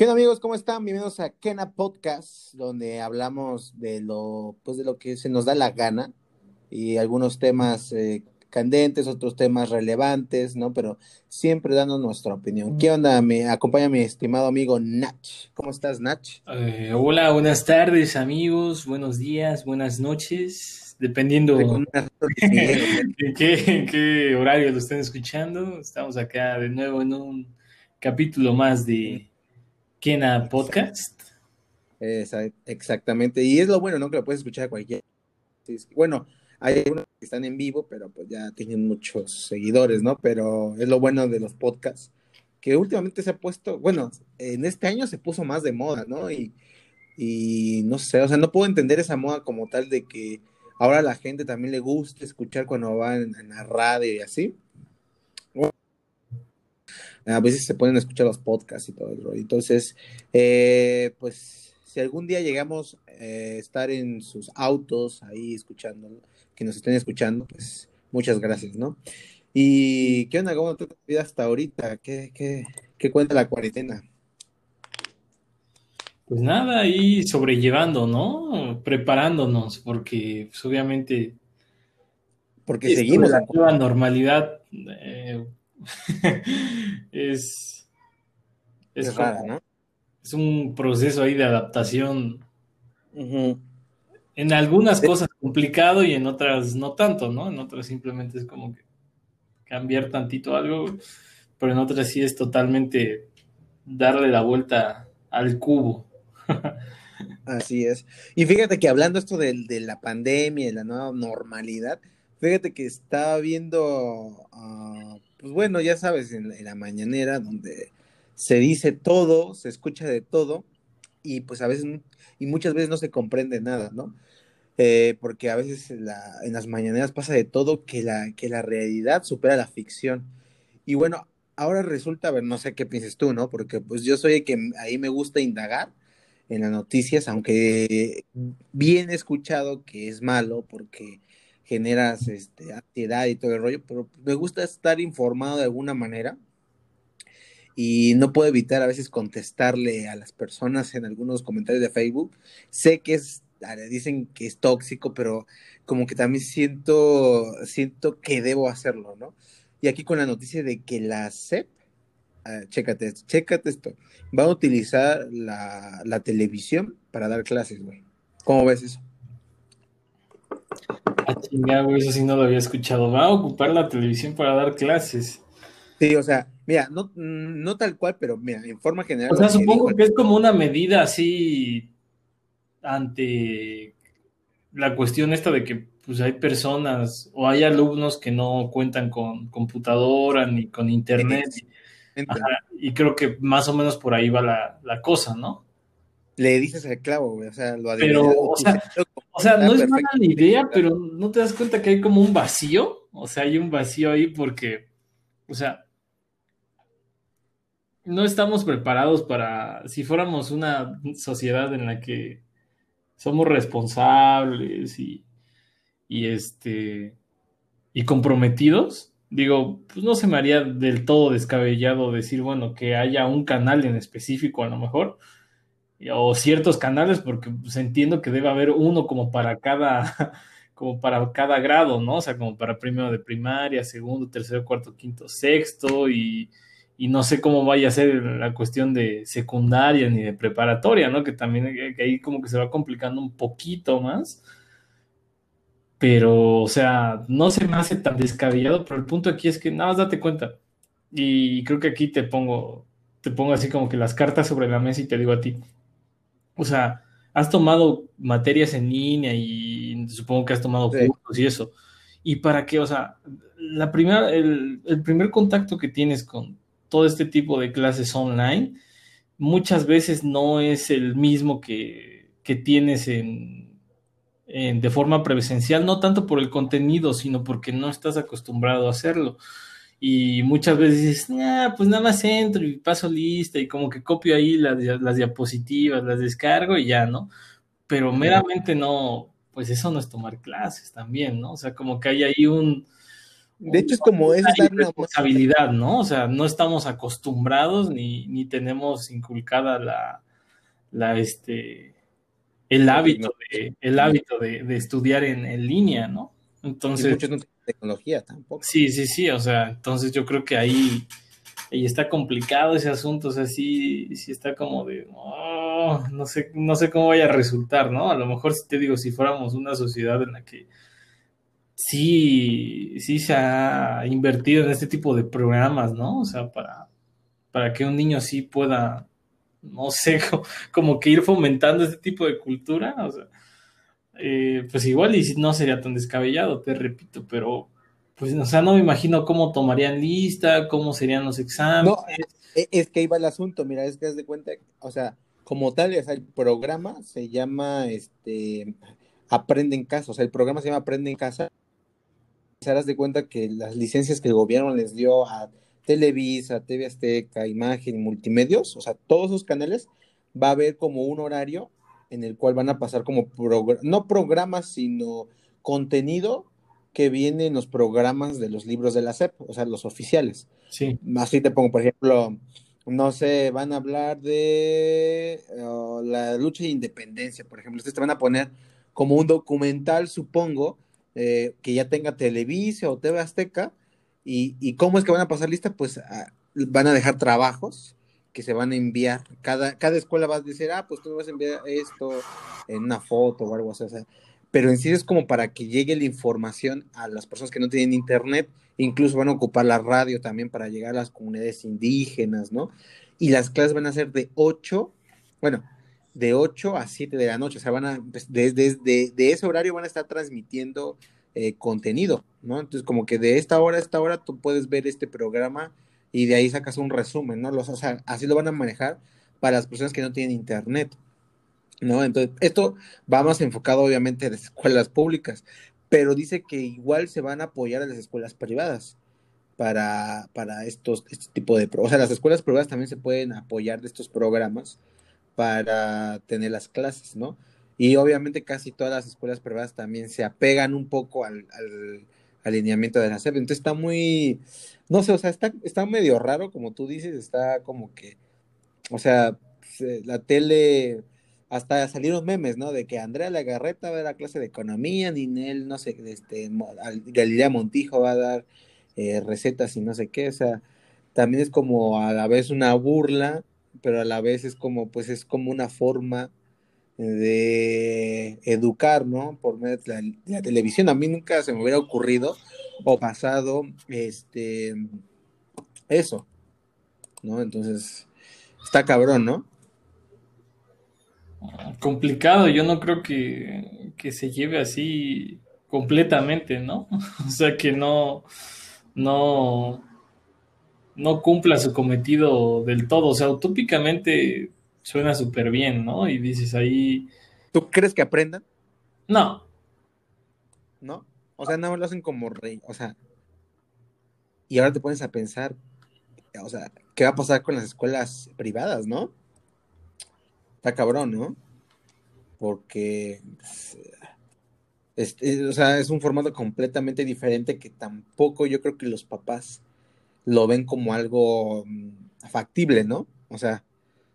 ¿Qué onda amigos? ¿Cómo están? Bienvenidos a Kena Podcast, donde hablamos de lo, pues de lo que se nos da la gana y algunos temas eh, candentes, otros temas relevantes, ¿no? Pero siempre dando nuestra opinión. ¿Qué onda? Me acompaña mi estimado amigo Nach. ¿Cómo estás, Nach? Eh, hola, buenas tardes amigos, buenos días, buenas noches, dependiendo en qué, qué horario lo estén escuchando. Estamos acá de nuevo en un capítulo más de Kena Podcast. exactamente, y es lo bueno, ¿no? Que lo puedes escuchar a cualquier. Bueno, hay unos que están en vivo, pero pues ya tienen muchos seguidores, ¿no? Pero es lo bueno de los podcasts, que últimamente se ha puesto, bueno, en este año se puso más de moda, ¿no? Y, y no sé, o sea, no puedo entender esa moda como tal de que ahora a la gente también le gusta escuchar cuando va en, en la radio y así a veces se pueden escuchar los podcasts y todo el rollo. Entonces, eh, pues si algún día llegamos a eh, estar en sus autos ahí escuchando, que nos estén escuchando, pues muchas gracias, ¿no? ¿Y qué onda? ¿Cómo te vida hasta ahorita? ¿Qué, qué, qué cuenta la cuarentena? Pues nada, ahí sobrellevando, ¿no? Preparándonos, porque pues, obviamente... Porque seguimos... La nueva normalidad eh, es, es, rara, ¿no? Es un proceso ahí de adaptación. En algunas cosas complicado y en otras no tanto, ¿no? En otras simplemente es como que cambiar tantito algo, pero en otras sí es totalmente darle la vuelta al cubo. Así es. Y fíjate que hablando esto de, la pandemia y la nueva normalidad, fíjate que estaba viendo uh, pues bueno, ya sabes, en, la mañanera donde se dice todo, se escucha de todo y pues a veces y muchas veces no se comprende nada, ¿no? Eh, porque a veces en, las mañaneras pasa de todo que la, que la realidad supera la ficción. Y bueno, ahora resulta, ver, no sé qué piensas tú, ¿no? Porque pues yo soy el que ahí me gusta indagar en las noticias, aunque bien escuchado que es malo porque generas este, ansiedad y todo el rollo, pero me gusta estar informado de alguna manera y no puedo evitar a veces contestarle a las personas en algunos comentarios de Facebook. Sé que es, dicen que es tóxico, pero como que también siento, siento que debo hacerlo, ¿no? Y aquí con la noticia de que la CEP, ah, chécate esto, chécate esto, va a utilizar la, la televisión para dar clases, güey. ¿Cómo ves eso? Ah, eso sí no lo había escuchado. Va a ocupar la televisión para dar clases. Sí, o sea, mira, no, no tal cual, pero mira, en forma general. O sea, supongo que es como una medida así ante la cuestión esta de que pues hay personas o hay alumnos que no cuentan con computadora ni con internet. y creo que más o menos por ahí va la, la cosa, ¿no? le dices el clavo, güey. O sea, lo Pero, o sea, o sea no es mala idea, pero no te das cuenta que hay como un vacío. O sea, hay un vacío ahí porque, o sea, no estamos preparados para, si fuéramos una sociedad en la que somos responsables y, y este, y comprometidos, digo, pues no se me haría del todo descabellado decir, bueno, que haya un canal en específico a lo mejor, o ciertos canales, porque pues, entiendo que debe haber uno como para cada, como para cada grado, ¿no? O sea, como para primero de primaria, segundo, tercero, cuarto, quinto, sexto, y, y no sé cómo vaya a ser la cuestión de secundaria ni de preparatoria, ¿no? Que también que ahí como que se va complicando un poquito más. Pero, o sea, no se me hace tan descabellado, pero el punto aquí es que nada más date cuenta. Y creo que aquí te pongo, te pongo así como que las cartas sobre la mesa y te digo a ti, o sea, has tomado materias en línea y supongo que has tomado cursos y eso. ¿Y para qué? O sea, la primera, el, primer contacto que tienes con todo este tipo de clases online muchas veces no es el mismo que, tienes en, de forma presencial, no tanto por el contenido, sino porque no estás acostumbrado a hacerlo y muchas veces dices, ah, pues nada más entro y paso lista y como que copio ahí las, las diapositivas, las descargo y ya, ¿no? Pero meramente no, pues eso no es tomar clases también, ¿no? O sea, como que hay ahí un, De hecho, es como es dar responsabilidad, ¿no? O sea, no estamos acostumbrados ni, ni tenemos inculcada la, la este, el hábito de, el hábito de, estudiar en, en, línea, ¿no? Entonces. Tecnología tampoco. Sí, sí, sí. O sea, entonces yo creo que ahí, ahí está complicado ese asunto. O sea, sí, sí está como de. Oh, no sé, no sé cómo vaya a resultar, ¿no? A lo mejor si te digo, si fuéramos una sociedad en la que sí, sí se ha invertido en este tipo de programas, ¿no? O sea, para, para que un niño sí pueda, no sé, como que ir fomentando este tipo de cultura, o sea, eh, pues igual y no sería tan descabellado, te repito, pero pues, o sea, no me imagino cómo tomarían lista, cómo serían los exámenes. No, es que ahí va el asunto, mira, es que es de cuenta, o sea, como tal, o sea, el programa se llama, este, Aprende en Casa, o sea, el programa se llama Aprende en Casa, se harás de cuenta que las licencias que el gobierno les dio a Televisa, TV Azteca, Imagen Multimedios, o sea, todos esos canales, va a haber como un horario en el cual van a pasar como, no programas, sino contenido que viene en los programas de los libros de la SEP, o sea, los oficiales. Sí. Así te pongo, por ejemplo, no sé, van a hablar de uh, la lucha de independencia, por ejemplo. Ustedes te van a poner como un documental, supongo, eh, que ya tenga Televisa o TV Azteca. Y, cómo es que van a pasar lista? Pues ah, van a dejar trabajos que se van a enviar. Cada, cada escuela va a decir, ah, pues tú me vas a enviar esto en una foto o algo así. pero en sí es como para que llegue la información a las personas que no tienen internet. Incluso van a ocupar la radio también para llegar a las comunidades indígenas, ¿no? Y las clases van a ser de 8, bueno, de 8 a 7 de la noche. O sea, van a, desde, pues, de ese horario van a estar transmitiendo eh, contenido, ¿no? Entonces, como que de esta hora a esta hora tú puedes ver este programa y de ahí sacas un resumen, ¿no? Los, o sea, así lo van a manejar para las personas que no tienen internet, ¿no? Entonces, esto va más enfocado obviamente a las escuelas públicas, pero dice que igual se van a apoyar a las escuelas privadas para, para estos, este tipo de... O sea, las escuelas privadas también se pueden apoyar de estos programas para tener las clases, ¿no? Y obviamente casi todas las escuelas privadas también se apegan un poco al, alineamiento de la SEP. Entonces está muy, no sé, o sea, está, está medio raro, como tú dices, está como que, o sea, la tele, hasta salieron memes, ¿no? De que Andrea Lagarreta va a dar la clase de economía, Ninel, no sé, este, Galilea Montijo va a dar eh, recetas y no sé qué, o sea, también es como a la vez una burla pero a la vez es como, pues es como una forma de educar, ¿no? Por medio de la, televisión. A mí nunca se me hubiera ocurrido o pasado, este, eso, ¿no? Entonces, está cabrón, ¿no? Complicado, yo no creo que, que se lleve así completamente, ¿no? o sea, que no, no, no cumpla su cometido del todo. O sea, utópicamente suena súper bien, ¿no? Y dices ahí... ¿Tú crees que aprendan? No. ¿No? O sea, no lo hacen como rey. O sea, y ahora te pones a pensar, o sea, ¿qué va a pasar con las escuelas privadas, no? Está cabrón, ¿no? Porque, pues, o sea, es un formato completamente diferente que tampoco yo creo que los papás lo ven como algo mm, factible, ¿no? O sea,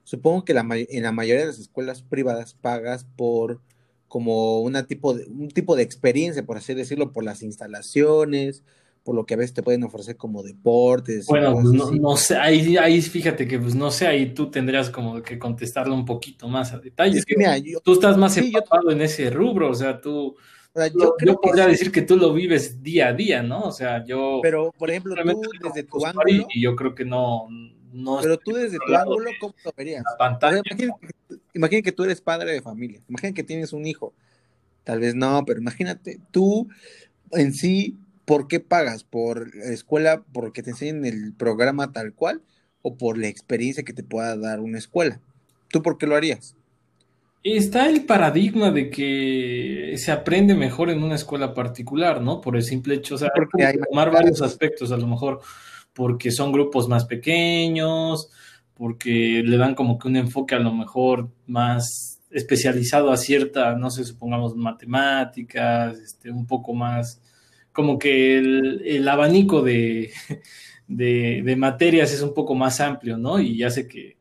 supongo que la, en la mayoría de las escuelas privadas pagas por como una tipo de, un tipo de experiencia, por así decirlo, por las instalaciones, por lo que a veces te pueden ofrecer como deportes. Bueno, pues no, sé, ahí, ahí fíjate que pues no sé, ahí tú tendrías como que contestarlo un poquito más a detalle. Es que mira, tú estás más sí, en ese rubro, o sea, tú yo, podría decir que tú lo vives día a día, ¿no? O sea, yo... Pero, por ejemplo, tú desde tu ángulo... Y yo creo que no... no pero tú desde tu ángulo, ¿cómo lo verías? imagínate, que tú eres padre de familia, imagínate que tienes un hijo. Tal vez no, pero imagínate, tú en sí, ¿por qué pagas? ¿Por escuela, porque te enseñen el programa tal cual? ¿O por la experiencia que te pueda dar una escuela? ¿Tú por qué lo harías? Está el paradigma de que se aprende mejor en una escuela particular, ¿no? Por el simple hecho, o sea, porque hay tomar varios aspectos, a lo mejor porque son grupos más pequeños, porque le dan como que un enfoque a lo mejor más especializado a cierta, no sé, supongamos matemáticas, este, un poco más como que el, abanico de, de, materias es un poco más amplio, ¿no? Y hace que,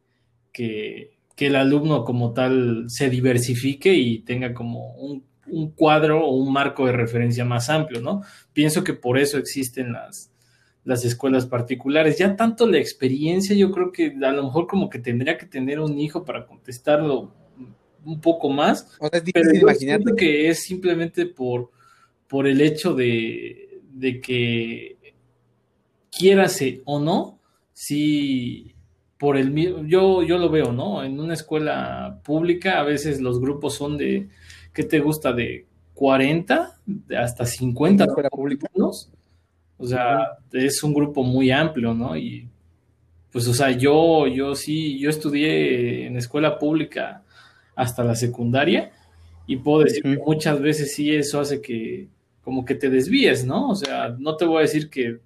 que, que, el alumno como tal se diversifique y tenga como un, un, cuadro o un marco de referencia más amplio, ¿no? Pienso que por eso existen las, las escuelas particulares. Ya tanto la experiencia, yo creo que a lo mejor como que tendría que tener un hijo para contestarlo un poco más. O sea, es difícil imaginar que es simplemente por, por el hecho de, de que quierase o no, si por el yo, yo lo veo, ¿no? En una escuela pública a veces los grupos son de, ¿qué te gusta? De 40 hasta 50 alumnos. O sea, es un grupo muy amplio, ¿no? Y pues, o sea, yo, yo sí, yo estudié en escuela pública hasta la secundaria y puedo decir que muchas veces sí eso hace que como que te desvíes, ¿no? O sea, no te voy a decir que,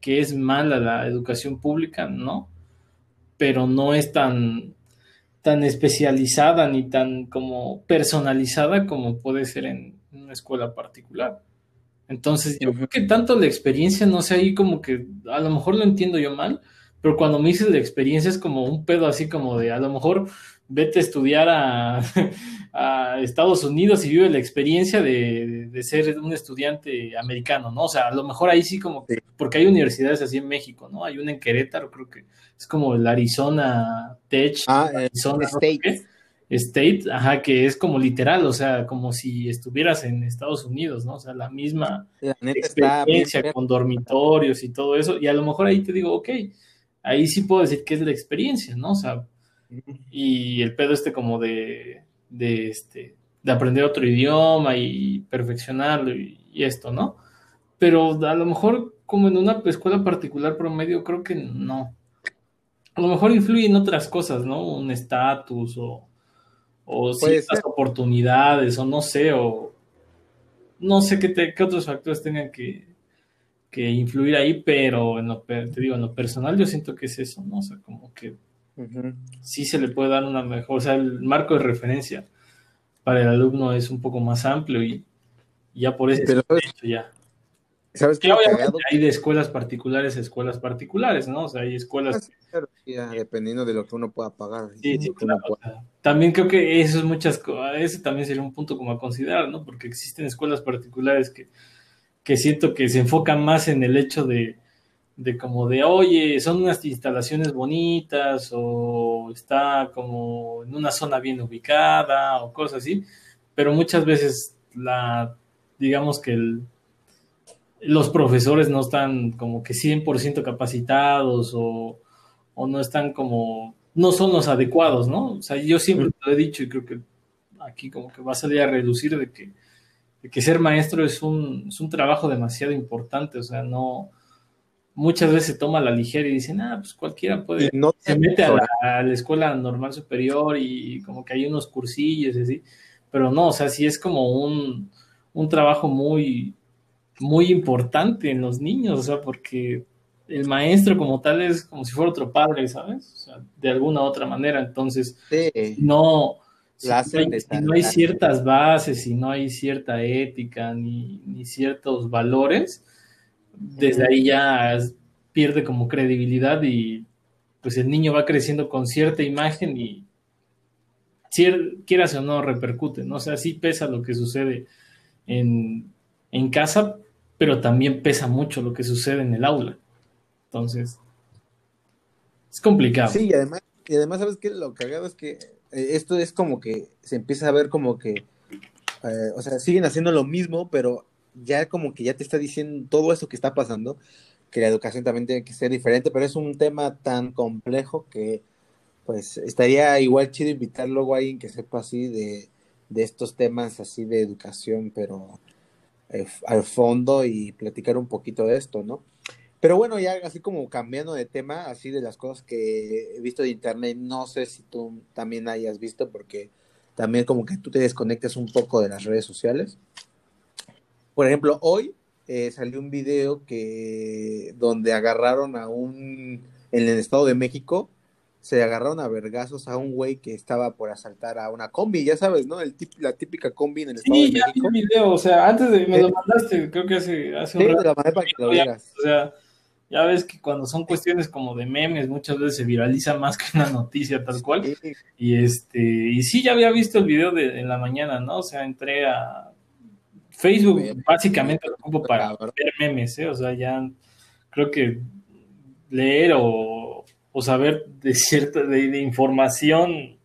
que es mala la educación pública, ¿no? Pero no es tan, tan especializada ni tan como personalizada como puede ser en una escuela particular. Entonces, yo creo que tanto la experiencia, no sé, ahí como que a lo mejor lo entiendo yo mal, pero cuando me dices la experiencia es como un pedo así como de a lo mejor vete a estudiar a, Estados Unidos y vive la experiencia de, ser un estudiante americano, ¿no? O sea, a lo mejor ahí sí como, porque hay universidades así en México, ¿no? Hay una en Querétaro, creo que es como el Arizona Tech, ah, eh, Arizona State. State, ajá, que es como literal, o sea, como si estuvieras en Estados Unidos, ¿no? O sea, la misma experiencia con dormitorios y todo eso, y a lo mejor ahí te digo, ok, ahí sí puedo decir que es la experiencia, ¿no? O sea, y el pedo este como de, de este, de aprender otro idioma y perfeccionarlo y, esto, ¿no? Pero a lo mejor como en una escuela particular promedio, creo que no. A lo mejor influyen otras cosas, ¿no? Un estatus o o ciertas oportunidades, o no sé, o no sé qué, qué otros factores tengan que, influir ahí, pero en lo, te digo, en lo personal yo siento que es eso, ¿no? O sea, como que sí se le puede dar una mejor, o sea, el marco de referencia para el alumno es un poco más amplio y, ya por eso ya ¿Sabes qué? hay de escuelas particulares a escuelas particulares, ¿no? O sea, hay escuelas. dependiendo de lo que uno pueda pagar. Sí, sí, también creo que eso es muchas cosas. Ese también sería un punto como a considerar, ¿no? Porque existen escuelas particulares que, que siento que se enfocan más en el hecho de, de como de, oye, son unas instalaciones bonitas o está como en una zona bien ubicada o cosas así, pero muchas veces la, digamos que el los profesores no están como que 100% capacitados o, no están como, no son los adecuados, ¿no? O sea, yo siempre lo he dicho y creo que aquí como que va a salir a reducir de que, que ser maestro es un, es un trabajo demasiado importante, o sea, no, muchas veces se toma la ligera y dicen, ah, pues cualquiera puede, no se mete a la, escuela normal superior y como que hay unos cursillos y así, pero no, o sea, sí es como un, un trabajo muy, muy importante en los niños, o sea, porque el maestro como tal es como si fuera otro padre, ¿sabes? O sea, de alguna u otra manera, entonces, no, si no, hay, ciertas bases, si no hay cierta ética ni, ciertos valores, desde ahí ya pierde como credibilidad y pues el niño va creciendo con cierta imagen y quieras o no repercute, ¿no? O sea, sí pesa lo que sucede en, en casa, pero también pesa mucho lo que sucede en el aula. Entonces, es complicado. Sí, y además, y además ¿sabes qué? Lo cagado es que eh, esto es como que se empieza a ver como que, eh, o sea, siguen haciendo lo mismo, pero ya como que ya te está diciendo todo eso que está pasando, que la educación también tiene que ser diferente, pero es un tema tan complejo que pues estaría igual chido invitar luego a alguien que sepa así de, de estos temas así de educación, pero eh, al fondo y platicar un poquito de esto, ¿no? Pero bueno, ya así como cambiando de tema, así de las cosas que he visto de internet, no sé si tú también hayas visto, porque también como que tú te desconectas un poco de las redes sociales. Por ejemplo, hoy eh, salió un video que donde agarraron a un en el Estado de México se agarraron a vergazos a un güey que estaba por asaltar a una combi, ya sabes, ¿no? El la típica combi en el Estado de México. Sí, video, o sea, antes de me lo mandaste, creo que hace, hace un rato. para que lo vieras. O sea, ya ves que cuando son cuestiones como de memes, muchas veces se viraliza más que una noticia tal cual. Y este, y sí, ya había visto el video de en la mañana, ¿no? O sea, entré a Facebook, básicamente lo ocupo para ver memes, ¿eh? O sea, ya creo que leer o, saber de cierta, de, información,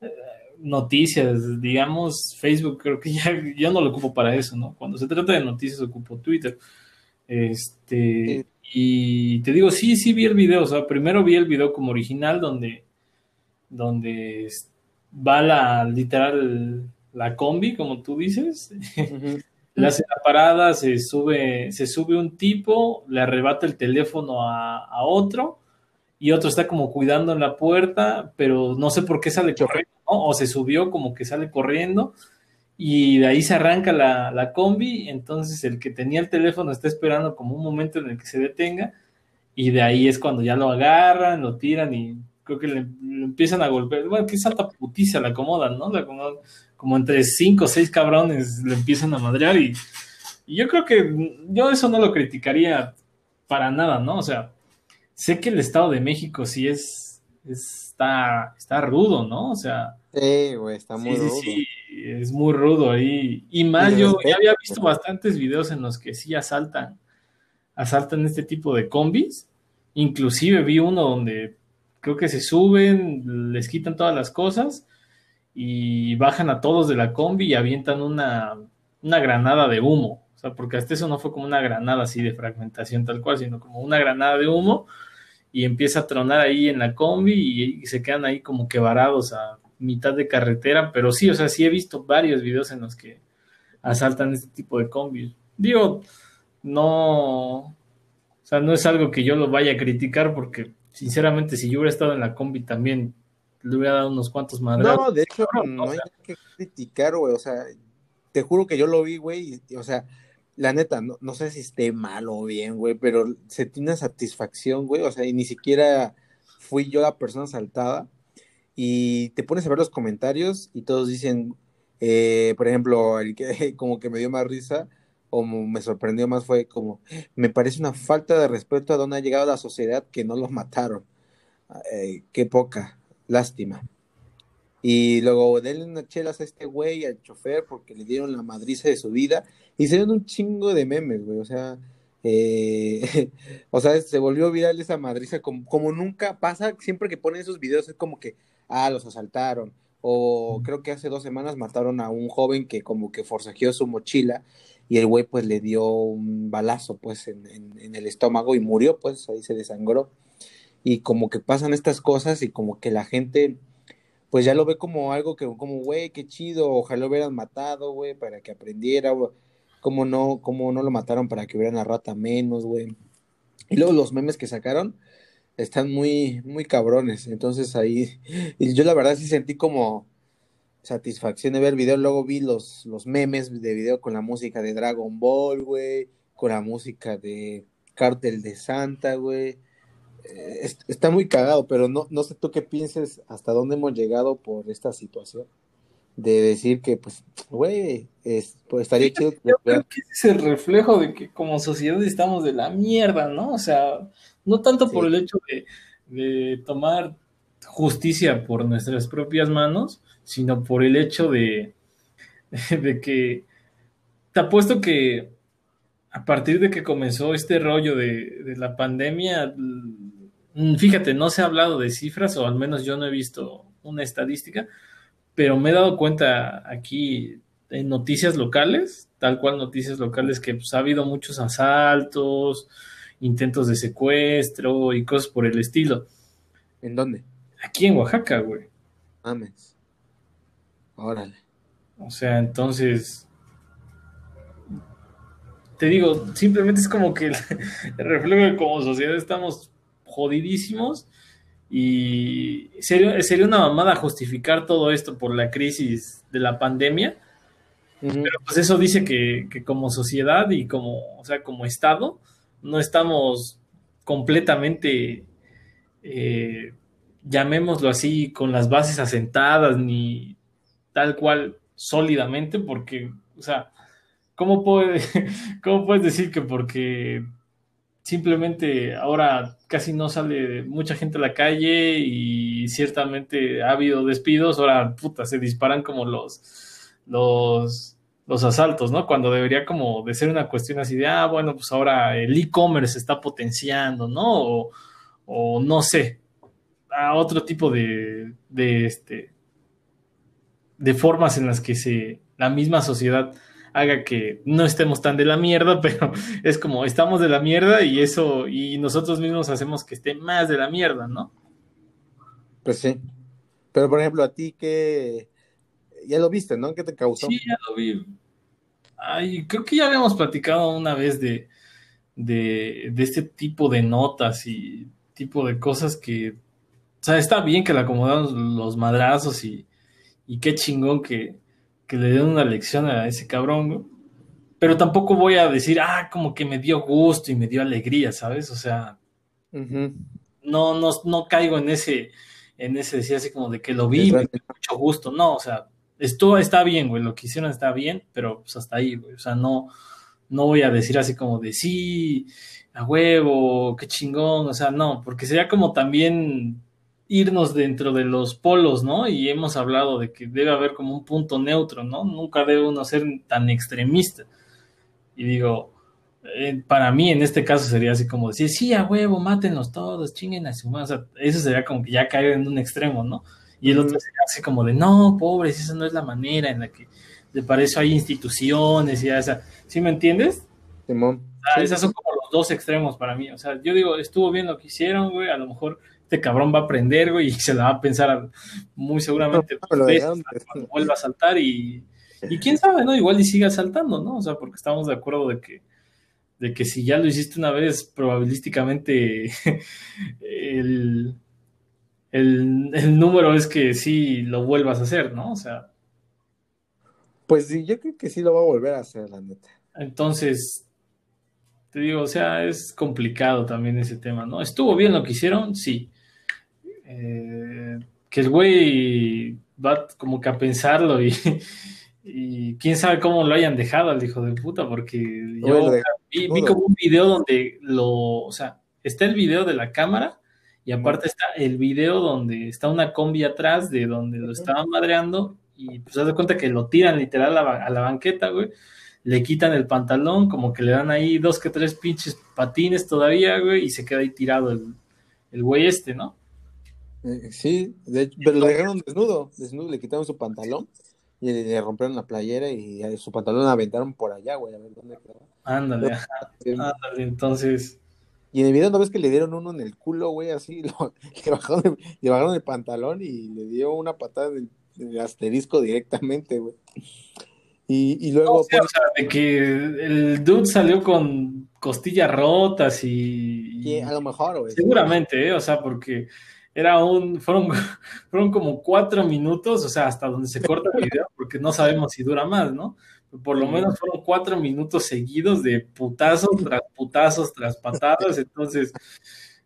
eh, noticias, digamos, Facebook, creo que ya yo no lo ocupo para eso, ¿no? Cuando se trata de noticias ocupo Twitter. Este, y te digo, sí, sí vi el video, o sea, primero vi el video como original donde, donde va la, literal, la combi, como tú dices, le hace la parada, se sube, se sube un tipo, le arrebata el teléfono a, otro, y otro está como cuidando en la puerta, pero no sé por qué sale corriendo, o se subió como que sale corriendo, y de ahí se arranca la, combi, entonces el que tenía el teléfono está esperando como un momento en el que se detenga y de ahí es cuando ya lo agarran, lo tiran y creo que le, empiezan a golpear, bueno, que salta putiza, la acomodan, ¿no? como entre cinco o seis cabrones le empiezan a madrear y, y yo creo que yo eso no lo criticaría para nada, ¿no? O sea, sé que el Estado de México sí es, está, está rudo, ¿no? O sea... Sí, güey, está muy rudo. Sí, es muy rudo ahí. Y más, yo ya había visto bastantes videos en los que sí asaltan, asaltan este tipo de combis. Inclusive vi uno donde creo que se suben, les quitan todas las cosas y bajan a todos de la combi y avientan una, una granada de humo. O sea, porque hasta eso no fue como una granada así de fragmentación tal cual, sino como una granada de humo y empieza a tronar ahí en la combi y, y se quedan ahí como que varados a mitad de carretera, pero sí, o sea, sí he visto varios videos en los que asaltan este tipo de combis. Digo, no, o sea, no es algo que yo lo vaya a criticar porque, sinceramente, si yo hubiera estado en la combi también le hubiera dado unos cuantos madres. No, de hecho, no, hay que criticar, güey, o sea, te juro que yo lo vi, güey, o sea, la neta, no, no sé si esté mal o bien, güey, pero se tiene satisfacción, güey, o sea, y ni siquiera fui yo la persona asaltada y te pones a ver los comentarios y todos dicen, eh, por ejemplo, el que como que me dio más risa o me sorprendió más fue como, me parece una falta de respeto a dónde ha llegado la sociedad que no los mataron. Eh, qué poca, lástima. Y luego denle unas chelas a este güey, al chofer, porque le dieron la madriza de su vida. Y se dieron un chingo de memes, güey. O sea, eh, o sea, se volvió viral esa madriza como, como nunca pasa. Siempre que ponen esos videos es como que ah, los asaltaron. O creo que hace dos semanas mataron a un joven que como que forcejeó su mochila y el güey pues le dio un balazo pues en, el estómago y murió pues ahí se desangró. Y como que pasan estas cosas y como que la gente pues ya lo ve como algo que como güey, qué chido, ojalá lo hubieran matado, güey, para que aprendiera, como no, como no lo mataron para que hubiera una rata menos, güey. Y luego los memes que sacaron, están muy, muy cabrones. Entonces ahí, y yo la verdad sí sentí como satisfacción de ver el video. Luego vi los, los memes de video con la música de Dragon Ball, güey, con la música de Cártel de Santa, güey. Eh, está muy cagado, pero no, no sé tú qué pienses hasta dónde hemos llegado por esta situación. De decir que, pues, güey, es, pues estaría chido. Yo creo que es el reflejo de que como sociedad estamos de la mierda, ¿no? O sea, no tanto por el hecho de, tomar justicia por nuestras propias manos, sino por el hecho de, de que te apuesto que a partir de que comenzó este rollo de, la pandemia, mm, fíjate, no se ha hablado de cifras, o al menos yo no he visto una estadística, pero me he dado cuenta aquí en noticias locales, tal cual noticias locales, que pues, ha habido muchos asaltos, intentos de secuestro y cosas por el estilo. ¿En dónde? Aquí en Oaxaca, güey. Mames. Órale. O sea, entonces. Te digo, simplemente es como que el, reflejo de como sociedad estamos jodidísimos y sería, sería una mamada justificar todo esto por la crisis de la pandemia. Pero pues eso dice que, que, como sociedad y como, o sea, como Estado, no estamos completamente, eh, llamémoslo así, con las bases asentadas, ni tal cual sólidamente, porque, o sea, ¿cómo, puede, ¿cómo puedes decir que porque simplemente ahora casi no sale mucha gente a la calle y ciertamente ha habido despidos, ahora puta, se disparan como los, los, los asaltos, ¿no? Cuando debería como de ser una cuestión así de, ah, bueno, pues ahora el e-commerce está potenciando, ¿no? O, o, no sé, a otro tipo de, de, este, de formas en las que se, la misma sociedad haga que no estemos tan de la mierda, pero es como estamos de la mierda y eso, y nosotros mismos hacemos que esté más de la mierda, ¿no? Pues sí. Pero por ejemplo, a ti que ya lo viste, ¿no? ¿Qué te causó? Sí, ya lo vi. Ay, creo que ya habíamos platicado una vez de, de, de este tipo de notas y tipo de cosas que, o sea, está bien que le acomodamos los madrazos y, y qué chingón que, que le den una lección a ese cabrón, pero tampoco voy a decir, ah, como que me dio gusto y me dio alegría, ¿sabes? O sea, no, no, no caigo en ese, en ese decir así como de que lo vi, me dio mucho gusto, no, o sea, esto está bien, güey, lo que hicieron está bien, pero pues hasta ahí, güey, o sea, no, no voy a decir así como de sí, a huevo, qué chingón, o sea, no, porque sería como también irnos dentro de los polos, ¿no? Y hemos hablado de que debe haber como un punto neutro, ¿no? Nunca debe uno ser tan extremista. Y digo, eh, para mí en este caso sería así como decir, sí, a huevo, mátenlos todos, chinguen a su madre. O sea, eso sería como que ya caer en un extremo, ¿no? Y el otro sería así como de, no, pobres, esa no es la manera en la que, de para eso hay instituciones y ya, o sea, ¿sí me entiendes? Simón. Esas son como los dos extremos para mí. O sea, yo digo, estuvo bien lo que hicieron, güey, a lo mejor este cabrón va a aprender, güey, y se la va a pensar muy seguramente cuando vuelva a saltar y, y quién sabe, ¿no? Igual y siga saltando, ¿no? O sea, porque estamos de acuerdo de que, de que si ya lo hiciste una vez, probabilísticamente el, el, número es que sí lo vuelvas a hacer, ¿no? O sea. Pues sí, yo creo que sí lo va a volver a hacer, la neta. Entonces, te digo, o sea, es complicado también ese tema, ¿no? ¿Estuvo bien lo que hicieron? Sí. Eh, que el güey va como que a pensarlo y, y, quién sabe cómo lo hayan dejado al hijo de puta, porque yo vi, como un video donde lo, o sea, está el video de la cámara y aparte está el video donde está una combi atrás de donde lo estaban madreando y pues haz de cuenta que lo tiran literal a la, a la banqueta, güey. Le quitan el pantalón, como que le dan ahí dos que tres pinches patines todavía, güey, y se queda ahí tirado el, el güey este, ¿no? Eh, sí, de hecho, pero lo dejaron desnudo, desnudo, le quitaron su pantalón y le, rompieron la playera y su pantalón la aventaron por allá, güey, a ver dónde quedó. Ándale, ándale, entonces... Y en el video no ves que le dieron uno en el culo, güey, así, le, bajaron, el pantalón y le dio una patada en el, asterisco directamente, güey. Y, luego... o sea, de que el dude salió con costillas rotas y... a lo mejor, güey. Seguramente, ¿eh? o sea, porque era un, fueron, fueron como cuatro minutos, o sea, hasta donde se corta el video, porque no sabemos si dura más, ¿no? Por lo menos fueron cuatro minutos seguidos de putazos tras putazos tras patadas, entonces,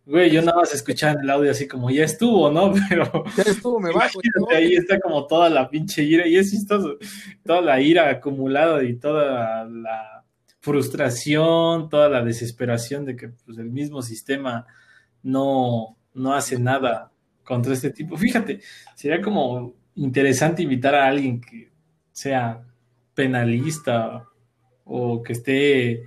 güey, yo nada más escuchaba el audio así como, ya estuvo, ¿no? Pero... Ya estuvo, me bajo. Ahí está como toda la pinche ira, y es chistoso, toda la ira acumulada y toda la frustración, toda la desesperación de que pues, el mismo sistema no no hace nada contra este tipo. Fíjate, sería como interesante invitar a alguien que sea penalista o que esté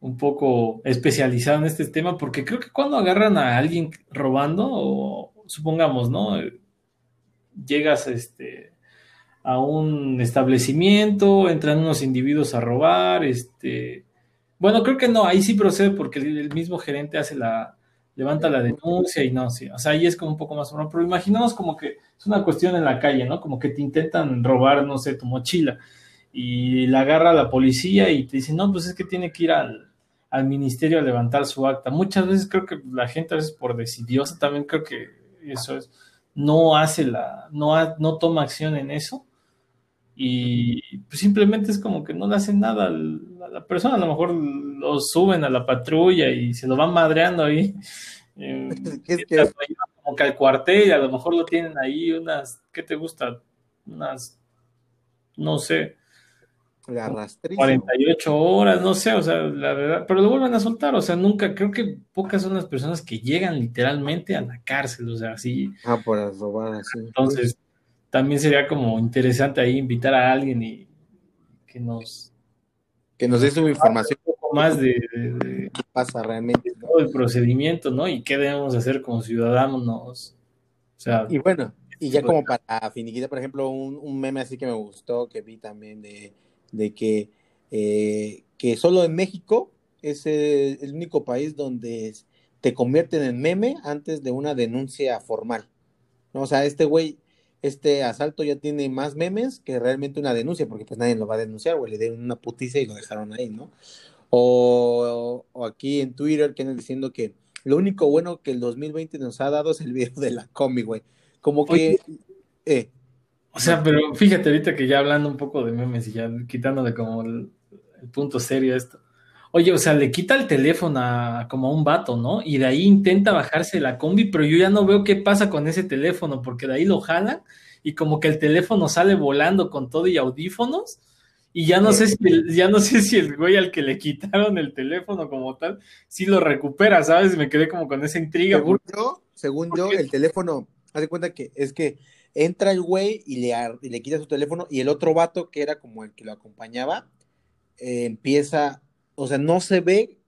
un poco especializado en este tema, porque creo que cuando agarran a alguien robando, o supongamos, ¿no? Llegas este, a un establecimiento, entran unos individuos a robar, este, bueno, creo que no, ahí sí procede porque el mismo gerente hace la, levanta la denuncia y no, sí, o sea, ahí es como un poco más formal, pero imaginamos como que es una cuestión en la calle, ¿no? Como que te intentan robar, no sé, tu mochila y la agarra la policía y te dice, no, pues es que tiene que ir al, al ministerio a levantar su acta. Muchas veces creo que la gente a veces por decidiosa también creo que eso es, no hace la, no, no toma acción en eso y pues simplemente es como que no le hacen nada a la persona, a lo mejor lo suben a la patrulla y se lo van madreando ahí. como que al cuartel, a lo mejor lo tienen ahí unas, ¿qué te gusta? Unas, no sé, 48 horas, no sé, o sea, la verdad, pero lo vuelven a soltar, o sea, nunca, creo que pocas son las personas que llegan literalmente a la cárcel, o sea, sí. Ah, por robar, así. Entonces, también sería como interesante ahí invitar a alguien y que nos... Que nos dé su información. Un poco más de, qué pasa realmente. todo el procedimiento, ¿no? Y qué debemos hacer como ciudadanos, o sea... Y bueno, y ya como para finiquita, por ejemplo, un, un meme así que me gustó, que vi también de de que, eh, que solo en México es el, único país donde te convierten en meme antes de una denuncia formal. ¿no? O sea, este güey, este asalto ya tiene más memes que realmente una denuncia, porque pues nadie lo va a denunciar, güey, le dieron una putiza y lo dejaron ahí, ¿no? O, aquí en Twitter que diciendo que lo único bueno que el 2020 nos ha dado es el video de la combi, güey. Como que... Eh, o sea, pero fíjate ahorita que ya hablando un poco de memes y ya quitándole como el, punto serio a esto. Oye, o sea, le quita el teléfono a, como a un vato, ¿no? Y de ahí intenta bajarse la combi, pero yo ya no veo qué pasa con ese teléfono, porque de ahí lo jalan y como que el teléfono sale volando con todo y audífonos. Y ya no sé si el, ya no sé si el güey al que le quitaron el teléfono como tal, sí lo recupera, ¿sabes? Me quedé como con esa intriga. Según yo, según yo, el teléfono, haz de cuenta que es que entra el güey y le, le quita su teléfono y el otro vato, que era como el que lo acompañaba, eh, empieza, o sea, no se ve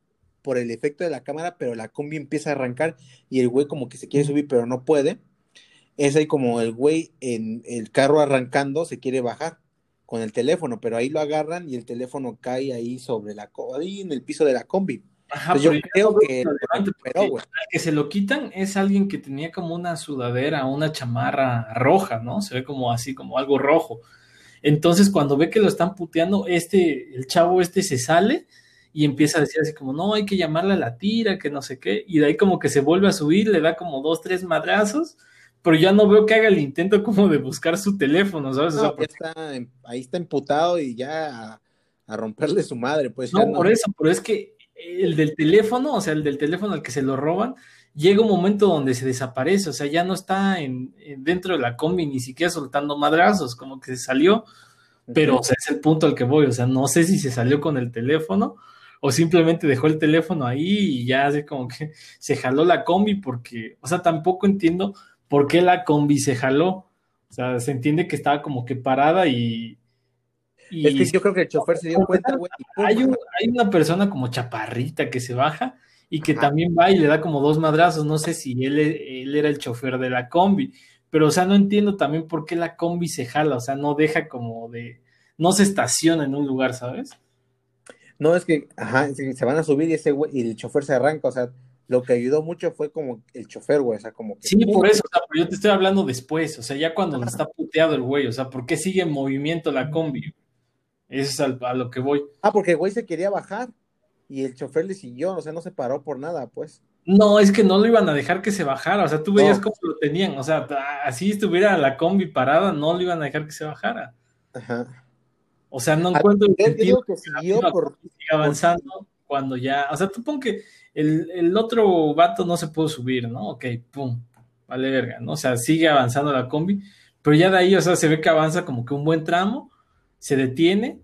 por el efecto de la cámara, pero la combi empieza a arrancar y el güey como que se quiere subir, pero no puede. Es ahí como el güey en el carro arrancando se quiere bajar con el teléfono, pero ahí lo agarran y el teléfono cae ahí sobre la, ahí en el piso de la combi. Ajá, yo creo que el que se lo quitan es alguien que tenía como una sudadera, una chamarra roja, ¿no? Se ve como así, como algo rojo. Entonces, cuando ve que lo están puteando, este, el chavo este se sale y empieza a decir así como, no, hay que llamarle a la tira, que no sé qué, y de ahí como que se vuelve a subir, le da como dos, tres madrazos, pero ya no veo que haga el intento como de buscar su teléfono, ¿sabes? ahí está emputado y ya a, romperle su madre, pues. No, por eso, pero es que el del teléfono, o sea, el del teléfono al que se lo roban, llega un momento donde se desaparece, o sea, ya no está en, dentro de la combi ni siquiera soltando madrazos, como que se salió, pero o sea, es el punto al que voy, o sea, no sé si se salió con el teléfono o simplemente dejó el teléfono ahí y ya así como que se jaló la combi porque, o sea, tampoco entiendo por qué la combi se jaló, o sea, se entiende que estaba como que parada y, es que yo creo que el chofer se dio cuenta, güey. Hay, hay una persona como chaparrita que se baja y que también va y le da como dos madrazos. No sé si él, él era el chofer de la combi, pero o sea, no entiendo también por qué la combi se jala, o sea, no deja como de, no se estaciona en un lugar, ¿sabes? No, es que, ajá, se van a subir y ese güey, y el chofer se arranca, o sea, lo que ayudó mucho fue como el chofer, güey, o sea, como que... Sí, por eso, o sea, pero yo te estoy hablando después, o sea, ya cuando está puteado el güey, o sea, ¿por qué sigue en movimiento la combi? Eso es a lo que voy. Ah, porque el güey se quería bajar y el chofer le siguió, o sea, no se paró por nada, pues. No, es que no lo iban a dejar que se bajara, o sea, tú veías cómo lo tenían, o sea, así estuviera la combi parada, no lo iban a dejar que se bajara. Ajá. O sea, no encuentro el sentido que siguió por avanzando cuando ya, o sea, tú pon que el, el, otro vato no se pudo subir, ¿no? Ok, pum, vale verga, ¿no? O sea, sigue avanzando la combi, pero ya de ahí, o sea, se ve que avanza como que un buen tramo, se detiene,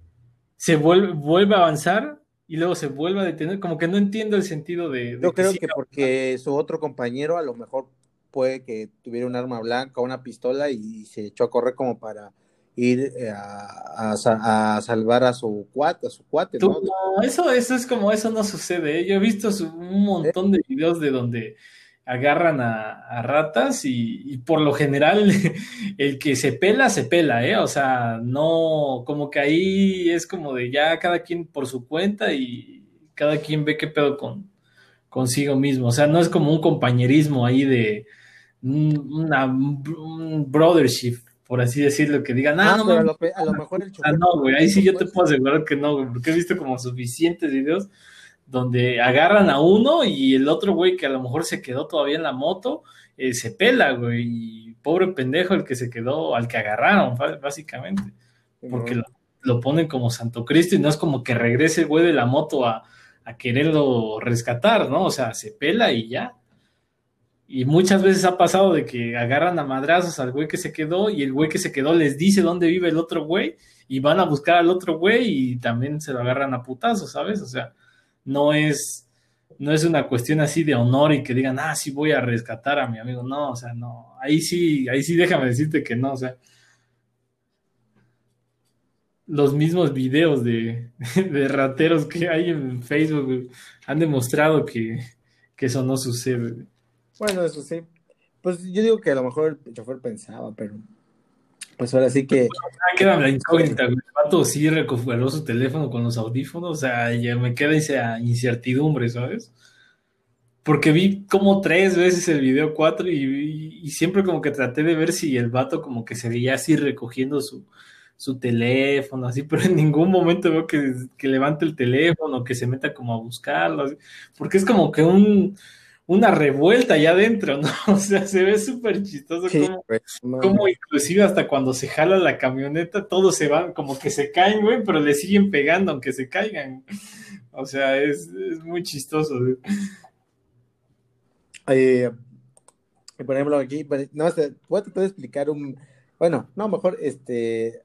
se vuelve, vuelve a avanzar y luego se vuelve a detener, como que no entiendo el sentido de... Yo creo que, porque su otro compañero a lo mejor puede que tuviera un arma blanca, una pistola y se echó a correr como para ir eh, a, salvar a su cuate, a su cuate, ¿no? eso, eso es como, eso no sucede. ¿eh? Yo he visto un montón de videos de donde agarran a, ratas y, por lo general el que se pela, se pela, ¿eh? O sea, no, como que ahí es como de ya cada quien por su cuenta y cada quien ve qué pedo con consigo mismo. O sea, no es como un compañerismo ahí de una, un brothership, por así decirlo, que digan, ah, no, pero a, lo, mejor el ah, no, güey, ahí sí yo te puedo asegurar que no, porque he visto como suficientes videos donde agarran a uno y el otro güey que a lo mejor se quedó todavía en la moto, eh, se pela, güey, y pobre pendejo el que se quedó, al que agarraron, básicamente, porque lo, ponen como Santo Cristo y no es como que regrese el güey de la moto a, a quererlo rescatar, ¿no? O sea, se pela y ya. Y muchas veces ha pasado de que agarran a madrazos al güey que se quedó y el güey que se quedó les dice dónde vive el otro güey y van a buscar al otro güey y también se lo agarran a putazos, ¿sabes? O sea, no es, no es una cuestión así de honor y que digan, ah, sí voy a rescatar a mi amigo. No, o sea, no. Ahí sí, ahí sí déjame decirte que no, o sea. Los mismos videos de, de rateros que hay en Facebook han demostrado que, que eso no sucede. Bueno, eso sí. Pues yo digo que a lo mejor el chofer pensaba, pero pues ahora sí que. Queda la incógnita, El vato sí recuperó su teléfono con los audífonos, o sea, ya me queda esa incertidumbre, ¿sabes? Porque vi como tres veces el video cuatro y, siempre como que traté de ver si el vato como que seguía así recogiendo su, su teléfono, así, pero en ningún momento veo que, que levante el teléfono, que se meta como a buscarlo, porque es como que un una revuelta allá adentro, ¿no? O sea, se ve súper chistoso como, inclusive hasta cuando se jala la camioneta, todos se van, como que se caen, güey, pero le siguen pegando aunque se caigan. O sea, es, muy chistoso. Eh, por ejemplo, aquí, no, te voy a tratar de explicar un, bueno, no, mejor, este,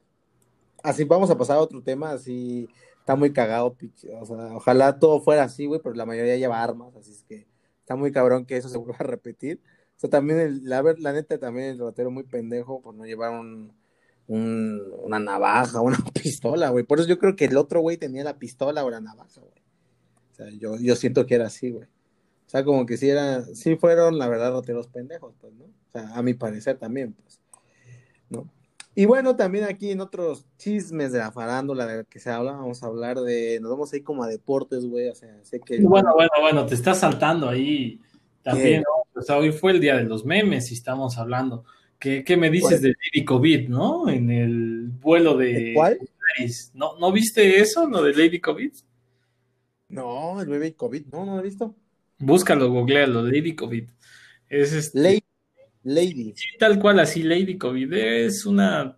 así vamos a pasar a otro tema, así está muy cagado, o sea, ojalá todo fuera así, güey, pero la mayoría lleva armas, así es que está muy cabrón que eso se vuelva a repetir. O sea, también, el, la, la neta, también el ratero muy pendejo por no llevar un, una navaja, una pistola, güey. Por eso yo creo que el otro güey tenía la pistola o la navaja, güey. O sea, yo, yo siento que era así, güey. O sea, como que sí, era, sí fueron, la verdad, rateros pendejos, pues, ¿no? O sea, a mi parecer también, pues, ¿no? Y bueno, también aquí en otros chismes de la farándula de que se habla, vamos a hablar de, nos vamos a ir como a deportes, güey, o sea, sé que... Bueno, bueno, bueno, te estás saltando ahí también, ¿no? O sea, hoy fue el día de los memes y estamos hablando. ¿Qué, qué me dices de Lady COVID, no? En el vuelo de... ¿Cuál? ¿No, ¿No viste eso, lo de Lady COVID? No, el bebé COVID, no, no lo he visto. Búscalo, googlealo, Lady COVID. Es este... Lady Lady. tal cual, así, Lady COVID. Es una,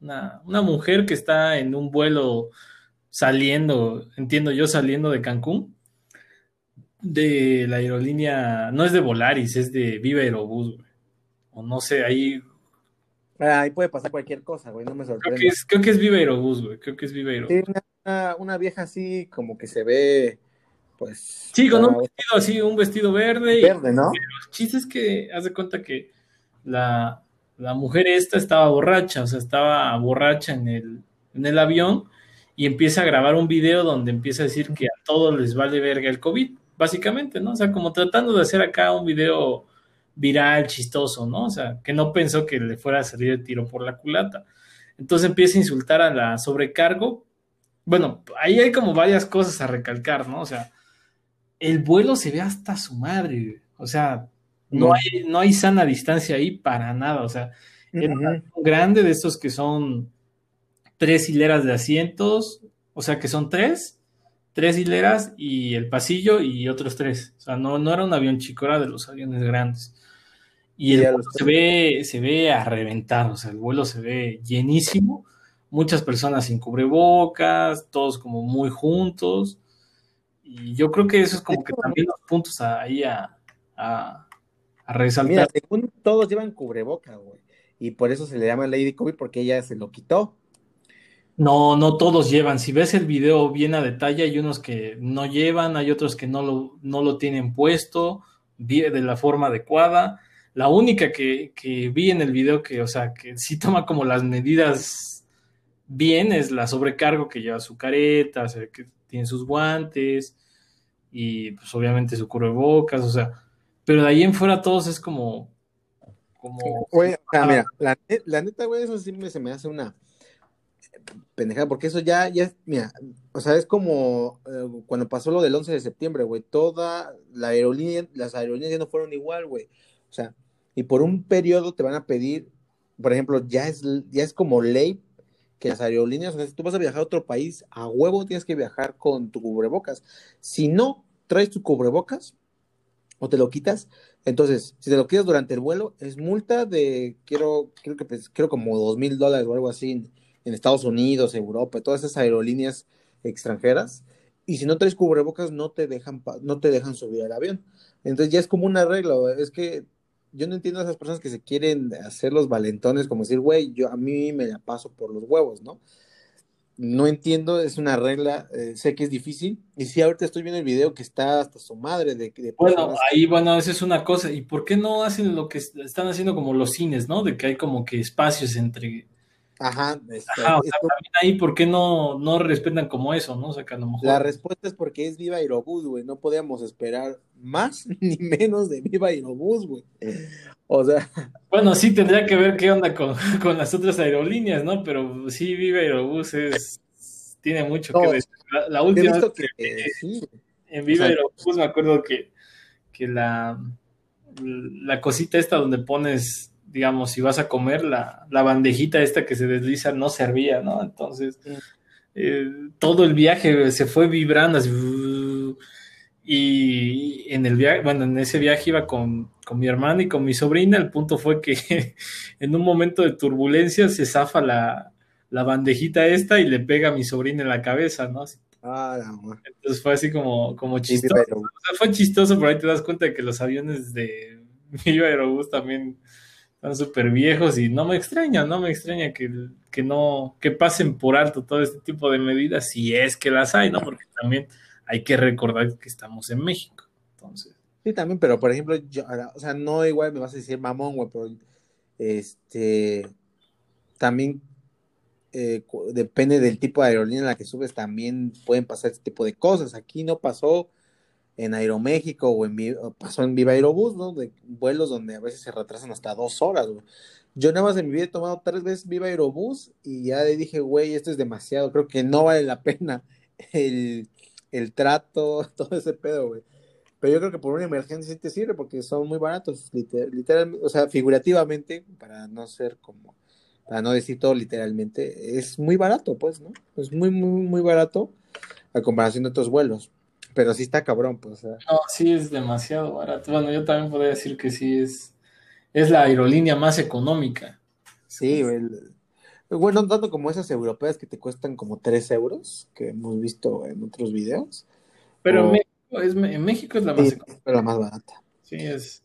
una, mujer que está en un vuelo saliendo, entiendo yo, saliendo de Cancún, de la aerolínea, no es de Volaris, es de Viva Aerobús, O no sé, ahí. Ah, ahí puede pasar cualquier cosa, güey, no me sorprende. Creo que es, creo que es Viva Aerobús, güey, creo que es Viva Aerobús. una, una, vieja así, como que se ve pues. Sí, con un vestido así, un vestido verde. Verde, ¿no? El chiste es que, haz de cuenta que la, mujer esta estaba borracha, o sea, estaba borracha en el, en el avión y empieza a grabar un video donde empieza a decir que a todos les vale verga el COVID, básicamente, ¿no? O sea, como tratando de hacer acá un video viral, chistoso, ¿no? O sea, que no pensó que le fuera a salir el tiro por la culata. Entonces empieza a insultar a la sobrecargo. Bueno, ahí hay como varias cosas a recalcar, ¿no? O sea, el vuelo se ve hasta su madre, o sea, no, hay, no hay sana distancia ahí para nada, o sea, es un grande de estos que son tres hileras de asientos, o sea, que son tres, tres hileras y el pasillo y otros tres, o sea, no, no era un avión chico, era de los aviones grandes. Y el vuelo se ve, se ve a reventar, o sea, el vuelo se ve llenísimo, muchas personas sin cubrebocas, todos como muy juntos y yo creo que eso es como que también los puntos ahí a, a, resaltar. Mira, según todos llevan cubreboca, güey. Y por eso se le llama Lady COVID, porque ella se lo quitó. No, no todos llevan. Si ves el video bien a detalle, hay unos que no llevan, hay otros que no lo, no lo tienen puesto de la forma adecuada. La única que, que vi en el video que, o sea, que sí toma como las medidas bien es la sobrecargo que lleva su careta, o sea, que tiene sus guantes y pues obviamente su cubrebocas, o sea, pero de ahí en fuera todos es como... como Oye, mira, la, neta, güey, eso sí me, se me hace una pendejada, porque eso ya, ya, mira, o sea, es como eh, cuando pasó lo del 11 de septiembre, güey, toda la aerolínea, las aerolíneas ya no fueron igual, güey, o sea, y por un periodo te van a pedir, por ejemplo, ya es, ya es como ley que las aerolíneas, o sea, si tú vas a viajar a otro país, a huevo tienes que viajar con tu cubrebocas. Si no traes tu cubrebocas o te lo quitas, entonces, si te lo quitas durante el vuelo, es multa de, quiero, creo que, pues, creo como dos mil dólares o algo así en, Estados Unidos, Europa, todas esas aerolíneas extranjeras. y si no traes cubrebocas no te dejan no te dejan subir al avión. Entonces ya es como una regla, es que yo no entiendo a esas personas que se quieren hacer los valentones como decir, güey, yo a mí me la paso por los huevos, ¿no? No entiendo, es una regla, eh, sé que es difícil. Y sí, ahorita estoy viendo el video que está hasta su madre de, Bueno, ahí, bueno, esa es una cosa. ¿Y por qué no hacen lo que están haciendo como los cines, ¿no? De que hay como que espacios entre Ajá, Ajá o sea, también ahí, ¿por qué no, no respetan como eso, no? O sea, que a lo mejor... La respuesta es porque es Viva Aerobús, güey. No podíamos esperar más ni menos de Viva Aerobús, güey. O sea... Bueno, sí tendría que ver qué onda con, con las otras aerolíneas, ¿no? Pero sí, Viva Aerobús es... tiene mucho que decir. La, última vez que, en Viva Aerobús me acuerdo que, que la, la cosita esta donde pones digamos, si vas a comer, la, la, bandejita esta que se desliza no servía, ¿no? Entonces, eh, todo el viaje se fue vibrando así, y en el viaje, bueno, en ese viaje iba con, con, mi hermana y con mi sobrina, el punto fue que en un momento de turbulencia se zafa la, la bandejita esta y le pega a mi sobrina en la cabeza, ¿no? Ah, Entonces fue así como, como chistoso. O sea, fue chistoso, pero ahí te das cuenta de que los aviones de Viva Aerobús también están súper viejos y no me extraña, no me extraña que, que, no, que pasen por alto todo este tipo de medidas, si es que las hay, ¿no? Porque también hay que recordar que estamos en México, entonces. Sí, también, pero por ejemplo, yo, o sea, no igual me vas a decir mamón, güey, pero este, también eh, depende del tipo de aerolínea en la que subes, también pueden pasar este tipo de cosas. Aquí no pasó, en Aeroméxico o en pasó en Viva Aerobús, ¿no? De vuelos donde a veces se retrasan hasta dos horas, güey. Yo nada más en mi vida he tomado tres veces Viva Aerobús y ya le dije, güey, esto es demasiado, creo que no vale la pena el, el trato, todo ese pedo, güey. Pero yo creo que por una emergencia sí te sirve porque son muy baratos, literalmente, o sea, figurativamente, para no ser como, para no decir todo literalmente, es muy barato, pues, ¿no? Es muy, muy, muy barato a comparación de otros vuelos. Pero sí está cabrón, pues. No, sí es demasiado barato. Bueno, yo también podría decir que sí es, es la aerolínea más económica. Sí, bueno, tanto como esas europeas que te cuestan como 3 euros, que hemos visto en otros videos. Pero en, México es, en México es la más económica. la más barata. Sí, es.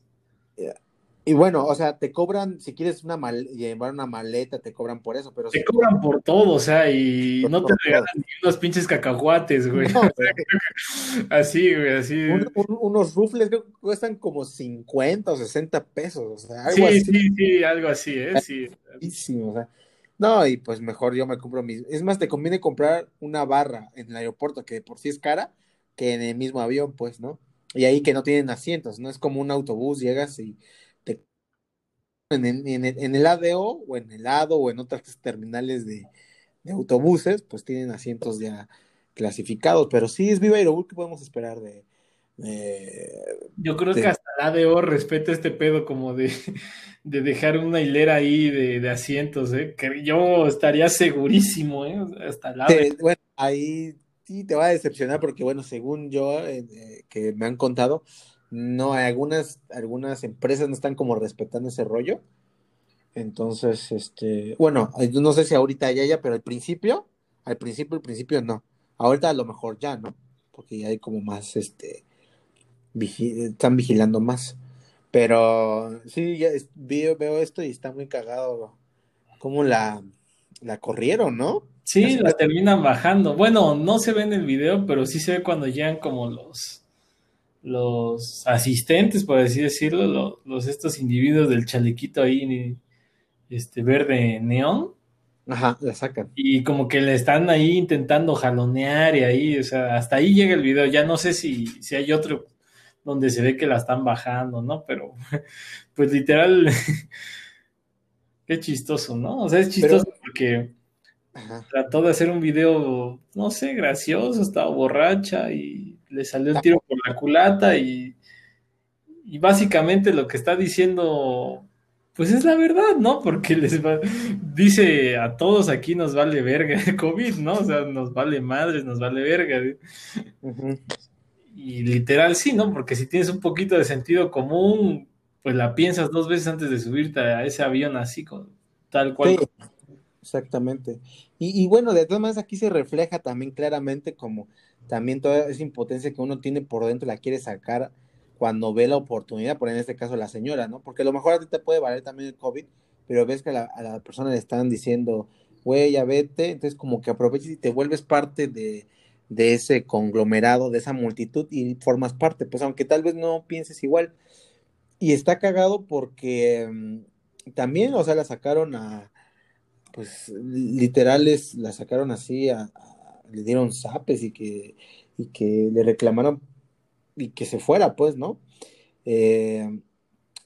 Y bueno, o sea, te cobran, si quieres una mal llevar una maleta, te cobran por eso, pero... Te cobran por todo, o sea, y no te regalan ni unos pinches cacahuates, güey. así, güey, así. unos rufles que cuestan como 50 o 60 pesos, o sea, algo sí, así. Sí, sí, algo así, ¿eh? Sí. O sea, no, y pues mejor yo me compro mis... Es más, te conviene comprar una barra en el aeropuerto, que por sí es cara, que en el mismo avión, pues, ¿no? Y ahí que no tienen asientos, no es como un autobús, llegas y en, el ADO o en el ADO o en otras terminales de, autobuses, pues tienen asientos ya clasificados, pero sí es Viva Aerobús que podemos esperar de... Yo creo que hasta el ADO respeta este pedo como de, dejar una hilera ahí de, asientos, ¿eh? que yo estaría segurísimo, ¿eh? hasta el ADO. bueno, ahí sí te va a decepcionar porque, bueno, según yo, eh, eh, que me han contado, no, algunas, algunas empresas no están como respetando ese rollo. Entonces, este, bueno, no sé si ahorita ya ya, pero al principio, al principio, al principio no. Ahorita a lo mejor ya, ¿no? Porque ya hay como más, este, están vigilando más. Pero sí, ya veo, veo esto y está muy cagado como la, la corrieron, ¿no? Sí, la terminan bajando. Bueno, no se ve en el video, pero sí se ve cuando llegan como los los asistentes, por así decirlo, los, estos individuos del chalequito ahí, este verde neón. Ajá, la sacan. Y como que le están ahí intentando jalonear y ahí, o sea, hasta ahí llega el video. Ya no sé si, si hay otro donde se ve que la están bajando, ¿no? Pero, pues literal, qué chistoso, ¿no? O sea, es chistoso porque trató de hacer un video, no sé, gracioso, estaba borracha y le salió el tiro por la culata y, y básicamente lo que está diciendo, pues es la verdad, ¿no? Porque les dice a todos aquí nos vale verga el COVID, ¿no? O sea, nos vale madres, nos vale verga. Y literal sí, ¿no? Porque si tienes un poquito de sentido común, pues la piensas dos veces antes de subirte a ese avión así, con, tal cual Exactamente. Y, y, bueno, de todas maneras aquí se refleja también claramente como también toda esa impotencia que uno tiene por dentro la quiere sacar cuando ve la oportunidad, por en este caso la señora, ¿no? Porque a lo mejor a ti te puede valer también el COVID, pero ves que a la, persona le están diciendo, güey, ya vete, entonces como que aproveches y te vuelves parte de, de ese conglomerado, de esa multitud y formas parte, pues aunque tal vez no pienses igual. Y está cagado porque mm, también, o sea, la sacaron a, pues literales, la sacaron así, a, le dieron zapes y que, y que le reclamaron y que se fuera, pues, ¿no? Eh,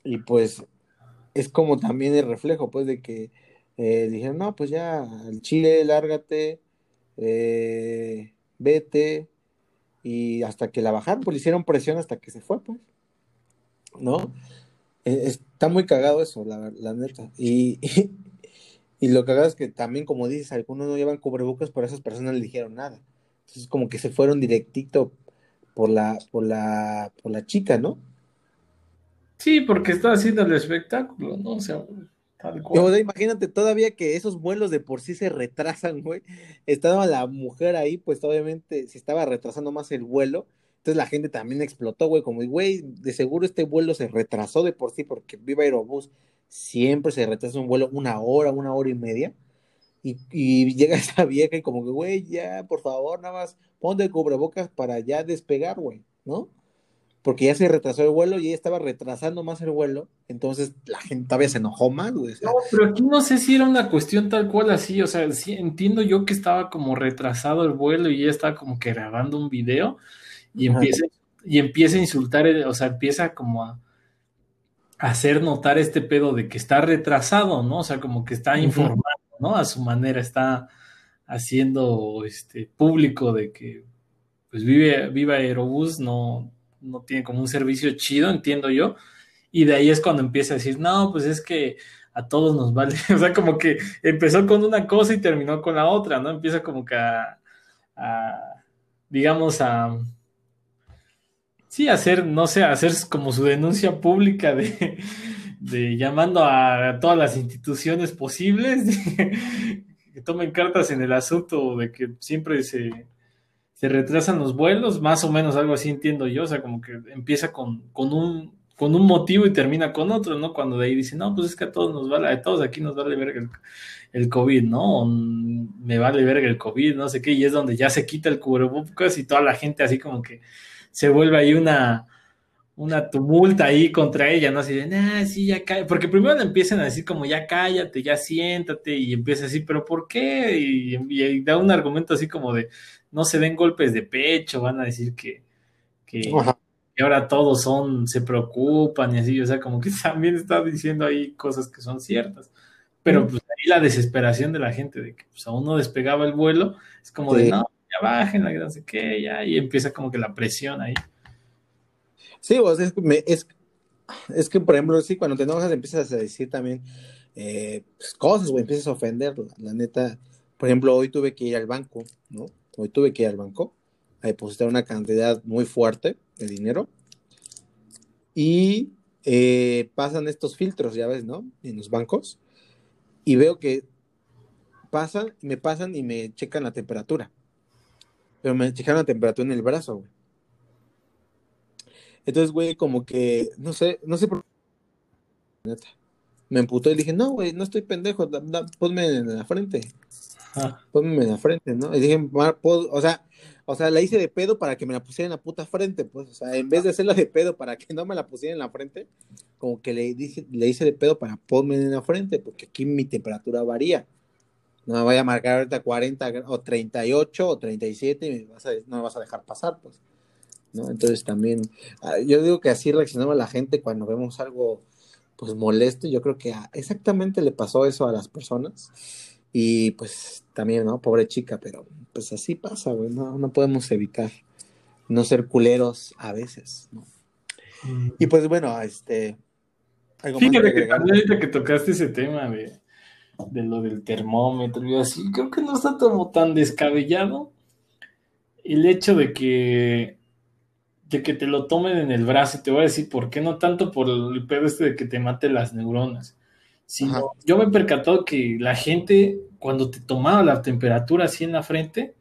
y pues es como también el reflejo, pues, de que eh, dijeron, no, pues ya, al Chile, lárgate, eh, vete, y hasta que la bajaron, pues le hicieron presión hasta que se fue, pues, ¿no? Está muy cagado eso, la, la neta. Y, lo cagado es que también, como dices, algunos no llevan cubrebocas, pero esas personas no le dijeron nada. Entonces, como que se fueron directito por la, por la, por la chica, ¿no? Sí, porque está haciendo el espectáculo, ¿no? O sea, tal cual. imagínate todavía que esos vuelos de por sí se retrasan, güey. Estaba la mujer ahí, pues obviamente se estaba retrasando más el vuelo. Entonces la gente también explotó, güey, como, güey, de seguro este vuelo se retrasó de por sí, porque Viva Aerobús siempre se retrasa un vuelo una hora, una hora y media. Y, llega esa vieja y como que, güey, ya, por favor, nada más ponte cubrebocas para ya despegar, güey, ¿no? porque ya se retrasó el vuelo y ella estaba retrasando más el vuelo, entonces la gente todavía se enojó más, güey. No, pero aquí no sé si era una cuestión tal cual así, o sea, sí, entiendo yo que estaba como retrasado el vuelo y ella estaba como que grabando un video y empieza, y empieza a insultar, o sea, empieza como a, hacer notar este pedo de que está retrasado, ¿no? O sea, como que está informando, ¿no? A su manera está haciendo este público de que pues vive, viva Aerobús, no, no tiene como un servicio chido, entiendo yo. Y de ahí es cuando empieza a decir, no, pues es que a todos nos vale. O sea, como que empezó con una cosa y terminó con la otra, ¿no? Empieza como que a, digamos, a... Sí, hacer, no sé, hacer como su denuncia pública de, llamando a todas las instituciones posibles que tomen cartas en el asunto de que siempre se, se retrasan los vuelos, más o menos algo así entiendo yo, o sea, como que empieza con, con, un, con un motivo y termina con otro, ¿no? Cuando de ahí dice, no, pues es que a todos nos vale, a todos aquí nos vale verga el, el COVID, ¿no? me vale verga el COVID, no sé qué, y es donde ya se quita el cubrebocas y toda la gente así como que se vuelve ahí una, una tumulta ahí contra ella, ¿no? Así de, ah, sí, ya cállate. Porque primero le empiezan a decir como, ya cállate, ya siéntate, y empieza así, pero ¿por qué? y, da un argumento así como de, no se den golpes de pecho, van a decir que, que, ahora todos son, se preocupan y así, o sea, como que también está diciendo ahí cosas que son ciertas. Pero pues ahí la desesperación de la gente de que pues, aún no despegaba el vuelo, es como de no, ya bajen, no sé qué, ya, y empieza como que la presión ahí. Sí, sea, es, es, que, por ejemplo, sí, cuando te enojas empiezas a decir también eh, pues, cosas, o empiezas a ofender, la neta. Por ejemplo, hoy tuve que ir al banco, ¿no? Hoy tuve que ir al banco a depositar una cantidad muy fuerte de dinero y eh, pasan estos filtros, ya ves, ¿no? En los bancos y veo que pasan, me pasan y me checan la temperatura. Pero me checan la temperatura en el brazo, güey. Entonces, güey, como que, no sé, no sé por qué. Me emputó y dije, no, güey, no estoy pendejo, ponme en la frente. Ponme en la frente, ¿no? Y dije, o sea, o sea, la hice de pedo para que me la pusiera en la puta frente, pues, o sea, en vez de hacerla de pedo para que no me la pusiera en la frente, como que le dije, le hice de pedo para ponme en la frente, porque aquí mi temperatura varía. No me vaya a marcar ahorita 40 o 38 o 37 y me vas a, no me vas a dejar pasar, pues. ¿no? Entonces también, ah, yo digo que así reaccionaba la gente cuando vemos algo, pues, molesto. Yo creo que exactamente le pasó eso a las personas y pues también, ¿no? Pobre chica, pero pues así pasa, güey, no, no podemos evitar no ser culeros a veces, ¿no? Mm. Y pues bueno, este... Fíjate que, que que tocaste ese tema de, de lo del termómetro y así, creo que no está como tan descabellado el hecho de que de que te lo tomen en el brazo, y te voy a decir por qué, no tanto por el pedo este de que te mate las neuronas, sino yo me he percatado que la gente cuando te tomaba la temperatura así en la frente,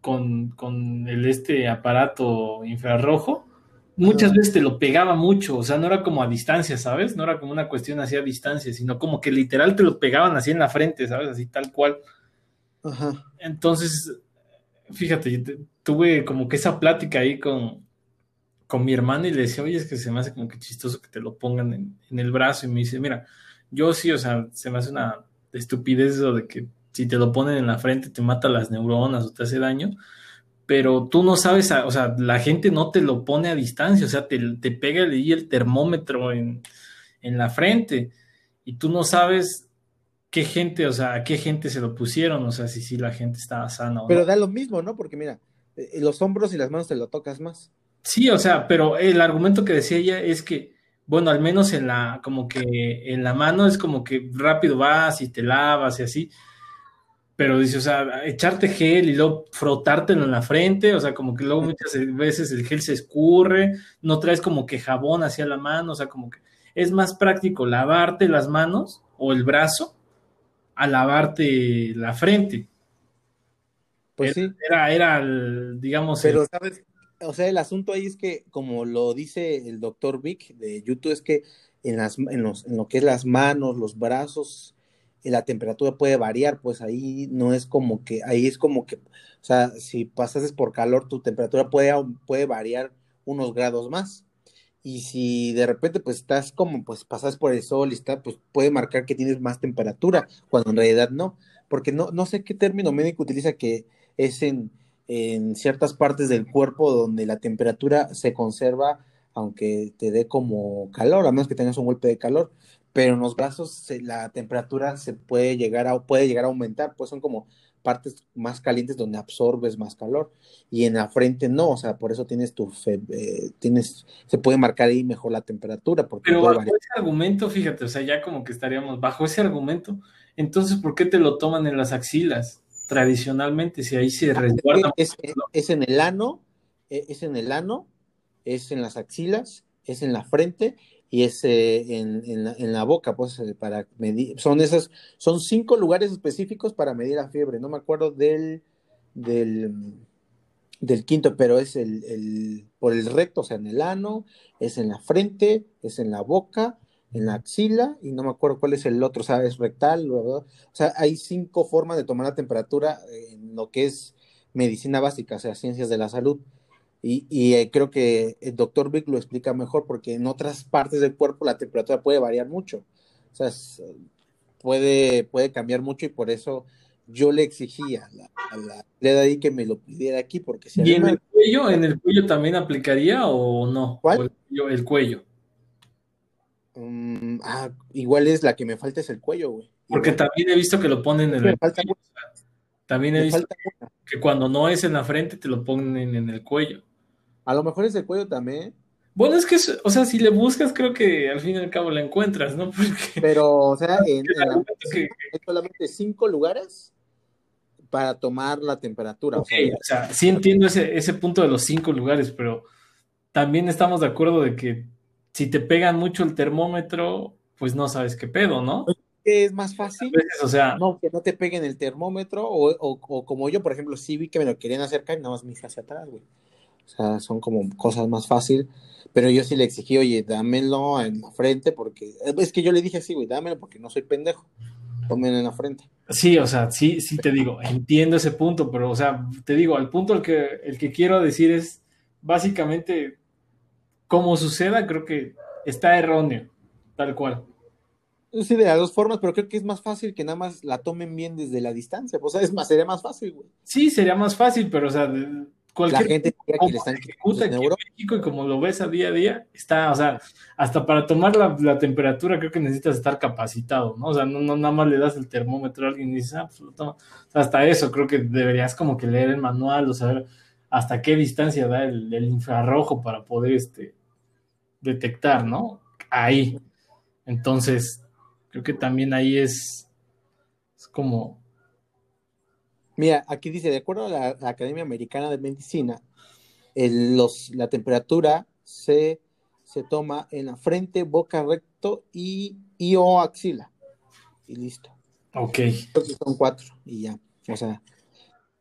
con, con el, este aparato infrarrojo, muchas veces te lo pegaba mucho, o sea, no era como a distancia, ¿sabes? No era como una cuestión así a distancia, sino como que literal te lo pegaban así en la frente, ¿sabes? Así tal cual. Ajá. Entonces, fíjate, tuve como que esa plática ahí con, con mi hermano y le decía, oye, es que se me hace como que chistoso que te lo pongan en, en el brazo y me dice, mira, yo sí, o sea, se me hace una estupidez eso de que si te lo ponen en la frente te mata las neuronas o te hace daño, pero tú no sabes, o sea, la gente no te lo pone a distancia, o sea, te, te pega ahí el termómetro en, en, la frente y tú no sabes qué gente, o sea, a qué gente se lo pusieron, o sea, si sí la gente estaba sana. pero da lo mismo, ¿no? Porque mira, eh, los hombros y las manos te lo tocas más. Sí, o sea, pero el argumento que decía ella es que, bueno, al menos en la, como que en la mano es como que rápido vas y te lavas y así, pero dice, o sea, echarte gel y luego frotártelo en la frente, o sea, como que luego muchas veces el gel se escurre, no traes como que jabón hacia la mano, o sea, como que es más práctico lavarte las manos o el brazo a lavarte la frente. Pues sí. Era, era, digamos. Pero, ¿sabes? O sea, el asunto ahí es que, como lo dice el doctor Vic de YouTube, es que en, las, en, los, en lo que es las manos, los brazos, la temperatura puede variar, pues ahí no es como que, ahí es como que, o sea, si pasases por calor, tu temperatura puede, puede variar unos grados más. Y si de repente pues estás como, pues pasas por el sol y está, pues puede marcar que tienes más temperatura, cuando en realidad no. Porque no, no sé qué término médico utiliza que es en, en ciertas partes del cuerpo donde la temperatura se conserva aunque te dé como calor, a menos que tengas un golpe de calor pero en los brazos la temperatura se puede llegar a, puede llegar a aumentar, pues son como partes más calientes donde absorbes más calor y en la frente no, o sea, por eso tienes tu eh, tienes se puede marcar ahí mejor la temperatura porque Pero bajo ese argumento, fíjate, o sea, ya como que estaríamos bajo ese argumento, entonces ¿por qué te lo toman en las axilas tradicionalmente si ahí se ah, resguarda? Es, es en el ano, e, es en el ano, es en las axilas, es en la frente y es en, en, la, boca, pues eh, para medir, son esas, son cinco lugares específicos para medir la fiebre, no me acuerdo del, del, del quinto, pero es el, el, por el recto, o sea, en el ano, es en la frente, es en la boca, en la axila, y no me acuerdo cuál es el otro, o sea, es rectal, o sea, hay cinco formas de tomar la temperatura en lo que es medicina básica, o sea, ciencias de la salud. Y, eh, creo que el doctor Vic lo explica mejor porque en otras partes del cuerpo la temperatura puede variar mucho. O sea, puede, puede cambiar mucho y por eso yo le exigía a la, a ahí que me lo pidiera aquí porque si ¿Y en el cuello, en el cuello también aplicaría o no? ¿Cuál? el cuello. Mm, ah, igual es la que me falta es el cuello, güey. Porque también he visto que lo ponen en el cuello. También he visto que cuando no es en la frente te lo ponen en el cuello. A lo mejor ese cuello también. Bueno, es que, o sea, si le buscas, creo que al fin y al cabo la encuentras, ¿no? Pero, o sea, en, hay solamente cinco lugares para tomar la temperatura. o, sea, sí entiendo ese, ese punto de los cinco lugares, pero también estamos de acuerdo de que si te pegan mucho el termómetro, pues no sabes qué pedo, ¿no? es más fácil. o sea, no, que no te peguen el termómetro, o, o, o, como yo, por ejemplo, sí vi que me lo querían acercar y nada más me hice hacia atrás, güey. O sea, son como cosas más fáciles. Pero yo sí le exigí, oye, dámelo en la frente, porque es que yo le dije así, güey, dámelo porque no soy pendejo. Tómenlo en la frente. Sí, o sea, sí, sí te digo, entiendo ese punto, pero, o sea, te digo, el punto el que, el que quiero decir es, básicamente, como suceda, creo que está erróneo, tal cual. Sí, de las dos formas, pero creo que es más fácil que nada más la tomen bien desde la distancia. O sea, es más, sería más fácil, güey. Sí, sería más fácil, pero, o sea, la gente que le están en México y como lo ves a día a día, está, o sea, hasta para tomar la, temperatura creo que necesitas estar capacitado, ¿no? O sea, no, no, nada más le das el termómetro a alguien y dices, ah, pues lo toma. hasta eso creo que deberías como que leer el manual o saber hasta qué distancia da el, infrarrojo para poder este, detectar, ¿no? Ahí. Entonces, creo que también ahí es, es como Mira, aquí dice, de acuerdo a la, Academia Americana de Medicina, los, la temperatura se, se, toma en la frente, boca recto y, o axila. Y listo. Ok. son cuatro y ya. O sea,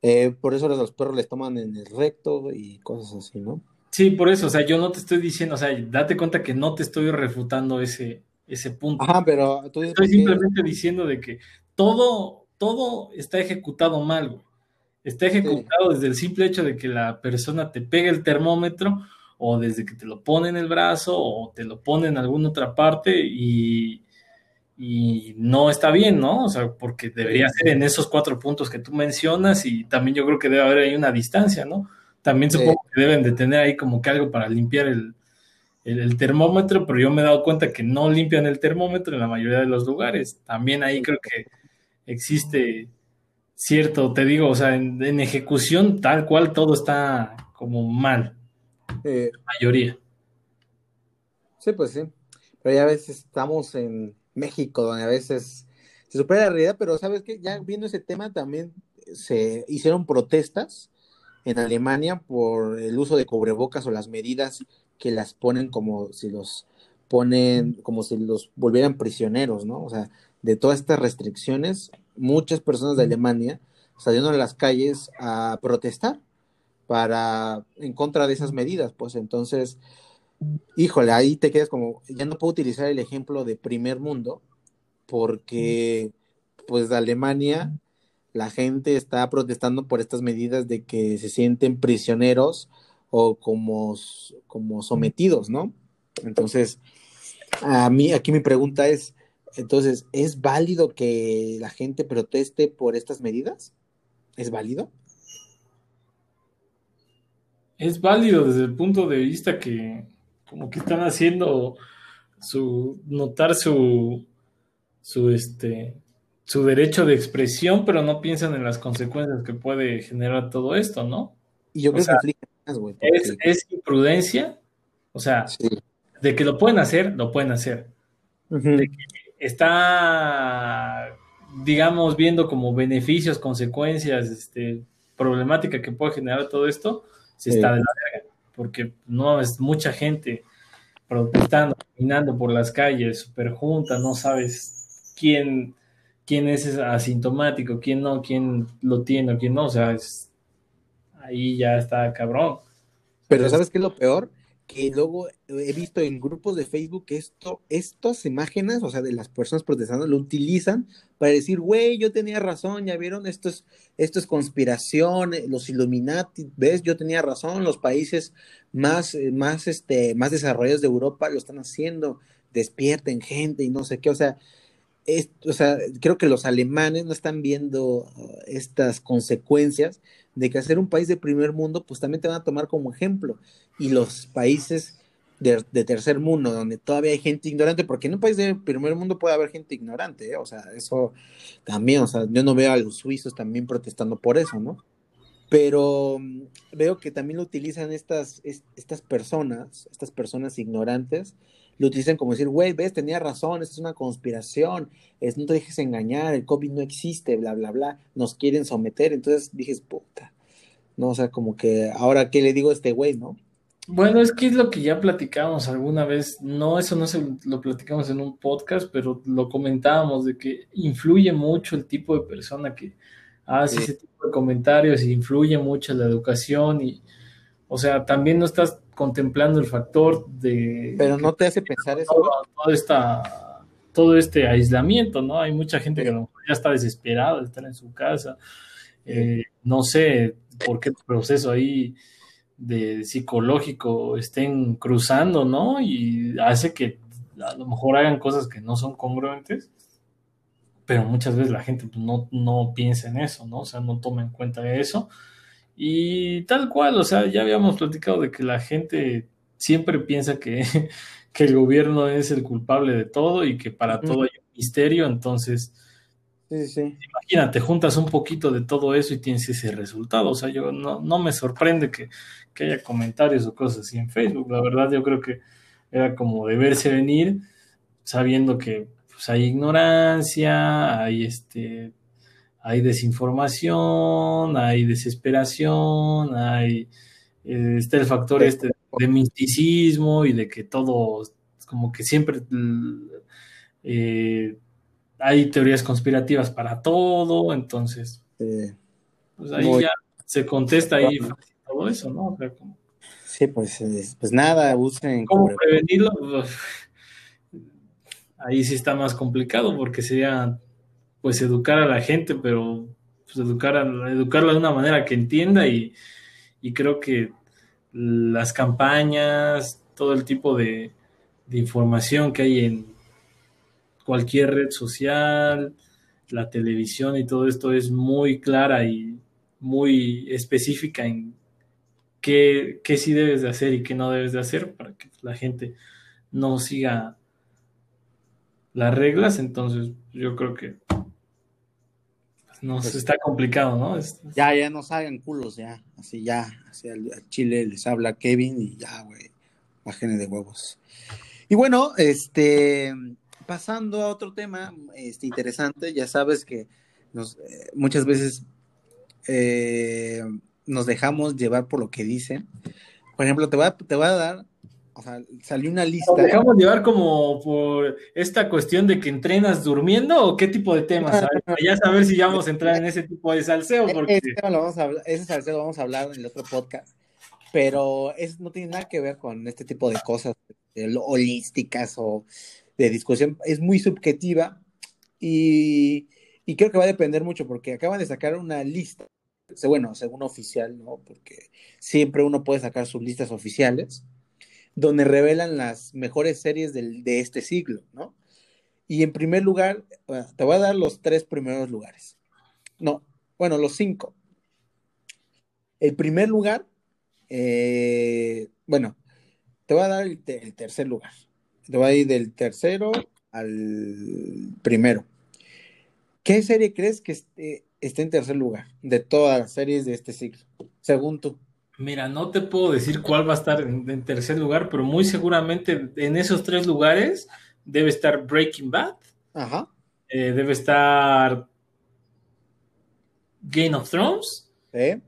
eh, por eso los perros les toman en el recto y cosas así, ¿no? Sí, por eso, o sea, yo no te estoy diciendo, o sea, date cuenta que no te estoy refutando ese, ese punto. Ajá, pero tú estoy simplemente diciendo de que todo, todo está ejecutado mal, güey. Está ejecutado desde el simple hecho de que la persona te pegue el termómetro o desde que te lo pone en el brazo o te lo pone en alguna otra parte y, y no está bien, ¿no? O sea, porque debería ser en esos cuatro puntos que tú mencionas y también yo creo que debe haber ahí una distancia, ¿no? También supongo que deben de tener ahí como que algo para limpiar el, termómetro, pero yo me he dado cuenta que no limpian el termómetro en la mayoría de los lugares. También ahí creo que existe cierto, te digo, o sea, en, ejecución tal cual todo está como mal. la mayoría. Sí, pues sí. Pero ya a veces estamos en México, donde a veces se supera la realidad, pero sabes que ya viendo ese tema también se hicieron protestas en Alemania por el uso de cubrebocas o las medidas que las ponen como si los ponen, como si los volvieran prisioneros, ¿no? O sea, de todas estas restricciones, muchas personas de Alemania salieron a las calles a protestar para en contra de esas medidas, pues entonces, híjole, ahí te quedas como, ya no puedo utilizar el ejemplo de primer mundo, porque pues de Alemania la gente está protestando por estas medidas de que se sienten prisioneros o como, como sometidos, ¿no? Entonces, a mí aquí mi pregunta es, entonces, ¿es válido que la gente proteste por estas medidas? ¿Es válido? Es válido desde el punto de vista que como que están haciendo su notar su su este su derecho de expresión, pero no piensan en las consecuencias que puede generar todo esto, ¿no? Y yo creo que más. Es, imprudencia, o sea, de que lo pueden hacer, lo pueden hacer. De que está, digamos, viendo como beneficios, consecuencias, este, problemática que puede generar todo esto, se está de la verga, porque no es mucha gente protestando, caminando por las calles, super junta, no sabes quién quién es asintomático, quién no, quién lo tiene o quién no, o sea, ahí ya está cabrón. Pero ¿sabes qué es lo peor? Que luego he visto en grupos de Facebook que esto, estas imágenes, o sea, de las personas protestando, lo utilizan para decir, güey, yo tenía razón, ya vieron, esto es, esto es conspiración, los Illuminati, ves, yo tenía razón, los países más, más, este, más desarrollados de Europa lo están haciendo, despierten gente y no sé qué, o sea, o sea, creo que los alemanes no están viendo uh, estas consecuencias de que hacer un país de primer mundo, pues también te van a tomar como ejemplo. Y los países de, tercer mundo, donde todavía hay gente ignorante, porque en un país de primer mundo puede haber gente ignorante, ¿eh? o sea, eso también, o sea, yo no veo a los suizos también protestando por eso, ¿no? Pero mm, veo que también lo utilizan estas, estas personas, estas personas ignorantes, lo utilizan como decir, güey, ves, tenía razón, esto es una conspiración, es, no te dejes engañar, el COVID no existe, bla, bla, bla, nos quieren someter. Entonces dije, puta, no, o sea, como que ahora, ¿qué le digo a este güey, no? Bueno, es que es lo que ya platicamos alguna vez, no, eso no se lo platicamos en un podcast, pero lo comentábamos de que influye mucho el tipo de persona que hace ese tipo de comentarios, y influye mucho la educación y, o sea, también no estás contemplando el factor de... Pero no te hace pensar eso. Todo, esta, todo este aislamiento, ¿no? Hay mucha gente que ya está desesperada de estar en su casa. Eh, no sé por qué proceso ahí de psicológico estén cruzando, ¿no? Y hace que a lo mejor hagan cosas que no son congruentes, pero muchas veces la gente pues, no, no piensa en eso, ¿no? O sea, no toma en cuenta eso y tal cual, o sea, ya habíamos platicado de que la gente siempre piensa que, el gobierno es el culpable de todo y que para todo hay un misterio, entonces, imagínate, juntas un poquito de todo eso y tienes ese resultado, o sea, yo no, no me sorprende que, haya comentarios o cosas así en Facebook, la verdad yo creo que era como de verse venir sabiendo que pues, hay ignorancia, hay este hay desinformación, hay desesperación, hay eh, está el factor este de misticismo y de que todo como que siempre eh, hay teorías conspirativas para todo, entonces, pues ahí ya se contesta ahí todo eso, ¿no? Sí, pues, pues nada, usen. ¿Cómo prevenirlo? ahí sí está más complicado porque sería, pues, educar a la gente, pero pues, educarla de una manera que entienda y, creo que las campañas, todo el tipo de, información que hay en cualquier red social, la televisión y todo esto es muy clara y muy específica en qué sí debes de hacer y qué no debes de hacer para que la gente no siga las reglas. Entonces, yo creo que no pues está complicado, ¿no? Ya, ya no salgan culos, ya. Así ya, así al, Chile les habla Kevin y ya, güey, bájenle de huevos. Y bueno, este, pasando a otro tema este, interesante, ya sabes que nos, eh, muchas veces eh, nos dejamos llevar por lo que dicen. Por ejemplo, te voy a, te voy a dar, o sea, salió una lista. ¿Nos dejamos llevar como por esta cuestión de que entrenas durmiendo o qué tipo de temas? ya saber si ya vamos a entrar en ese tipo de salseo. Porque... Ese, vamos a ese salseo lo vamos a hablar en el otro podcast, pero es, no tiene nada que ver con este tipo de cosas holísticas o de discusión. Es muy subjetiva y y creo que va a depender mucho porque acaban de sacar una lista, bueno, según oficial, ¿no? Porque siempre uno puede sacar sus listas oficiales, donde revelan las mejores series del, de este siglo, ¿no? Y en primer lugar, te voy a dar los tres primeros lugares. No, bueno, los cinco. El primer lugar, eh, bueno, te voy a dar el, el tercer lugar. Te voy a ir del tercero al primero. ¿Qué serie crees que esté, en tercer lugar de todas las series de este siglo, según tú? Mira, no te puedo decir cuál va a estar en, tercer lugar, pero muy seguramente en esos tres lugares debe estar Breaking Bad. Ajá. Eh, debe estar Game of Thrones.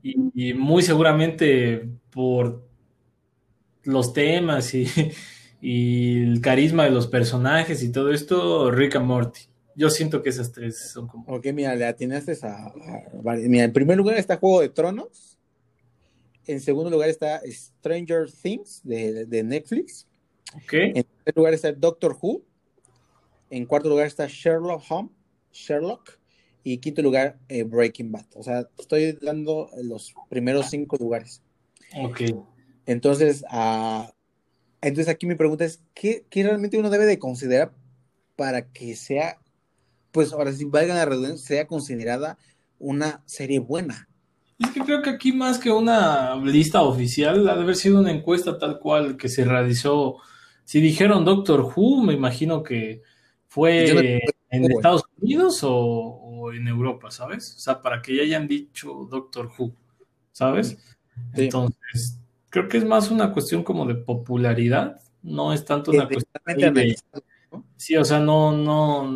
Y, muy seguramente por los temas y, y, el carisma de los personajes y todo esto, Rick and Morty. Yo siento que esas tres son como. Ok, mira, le atinaste a, Mira, en primer lugar está Juego de Tronos. En segundo lugar está Stranger Things de, Netflix. En tercer lugar está Doctor Who. En cuarto lugar está Sherlock Holmes. Sherlock. Y quinto lugar, eh, Breaking Bad. O sea, estoy dando los primeros cinco lugares. Ok. Entonces, uh, entonces aquí mi pregunta es, ¿qué, ¿qué realmente uno debe de considerar para que sea pues ahora sí, valga la redundancia, sea considerada una serie buena. Es que creo que aquí más que una lista oficial, ha de haber sido una encuesta tal cual que se realizó. Si dijeron Doctor Who, me imagino que fue en Estados Unidos o, en Europa, ¿sabes? O sea, para que ya hayan dicho Doctor Who, ¿sabes? Entonces, creo que es más una cuestión como de popularidad, no es tanto una cuestión de, Sí, o sea, no, no,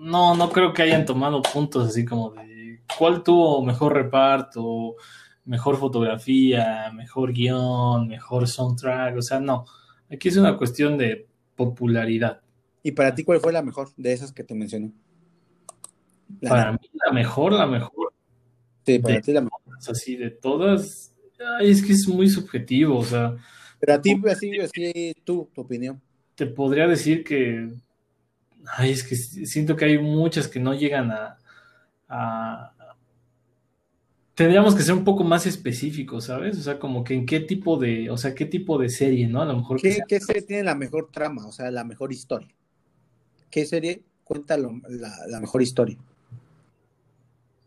no, no creo que hayan tomado puntos así como de cuál tuvo mejor reparto, mejor fotografía, mejor guion, mejor soundtrack, o sea, no. Aquí es una cuestión de popularidad. ¿Y para ti cuál fue la mejor de esas que te mencioné? para mí la mejor, la mejor. Sí, para ti la mejor. Así de todas, es que es muy subjetivo, o sea. Pero a ti, así, así, tú, tu opinión te podría decir que. Ay, es que siento que hay muchas que no llegan a, Tendríamos que ser un poco más específicos, ¿sabes? O sea, como que en qué tipo de, o sea, qué tipo de serie, ¿no? A lo mejor. ¿Qué, serie tiene la mejor trama? O sea, la mejor historia. ¿Qué serie cuenta la, mejor historia?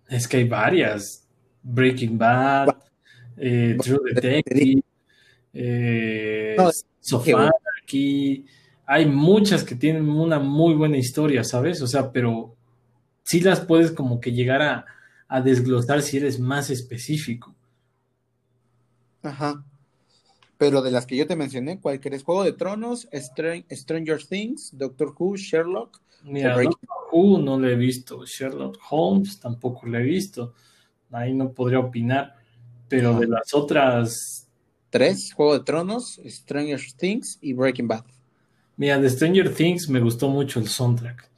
Es que hay varias. Breaking Bad, eh, True Detective, eh, Sofá, aquí hay muchas que tienen una muy buena historia, ¿sabes? O sea, pero sí las puedes como que llegar a, desglosar si eres más específico. Ajá. Pero de las que yo te mencioné, ¿cuál querés? Juego de Tronos, Stranger Things, Doctor Who, Sherlock. Mira, Doctor Who no lo he visto, Sherlock Holmes tampoco lo he visto. Ahí no podría opinar. Pero de las otras. Tres, Juego de Tronos, Stranger Things y Breaking Bad. Mira, de Stranger Things me gustó mucho el soundtrack.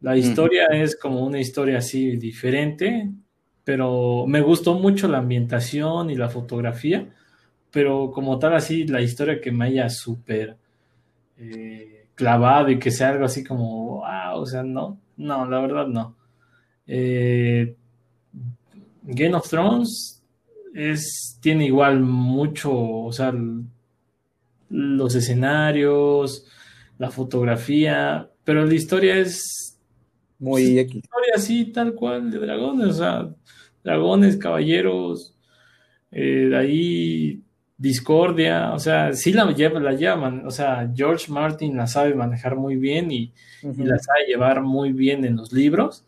La historia es como una historia así diferente, pero me gustó mucho la ambientación y la fotografía, pero como tal así la historia que me haya súper eh, clavado y que sea algo así como, ah, o sea, no, no, la verdad no. Eh, Game of Thrones es, tiene igual mucho, o sea, los escenarios, la fotografía, pero la historia es muy pues, historia así, tal cual, de dragones, o sea, dragones, caballeros, eh, de ahí discordia, o sea, sí la lleva, la llaman, o sea, George Martin la sabe manejar muy bien y, y la sabe llevar muy bien en los libros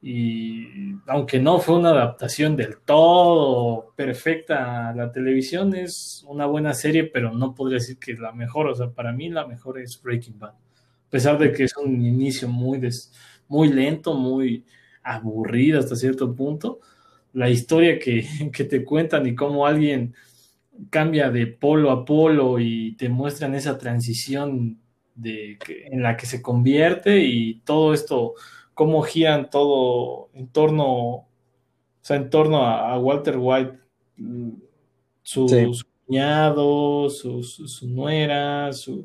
y aunque no fue una adaptación del todo perfecta a la televisión, es una buena serie, pero no podría decir que es la mejor. O sea, para mí la mejor es Breaking Bad. A pesar de que es un inicio muy, muy lento, muy aburrido hasta cierto punto, la historia que, que te cuentan y cómo alguien cambia de polo a polo y te muestran esa transición de, en la que se convierte y todo esto cómo giran todo en torno, o sea, en torno a, Walter White, mm, su, cuñado, su, nuera, su,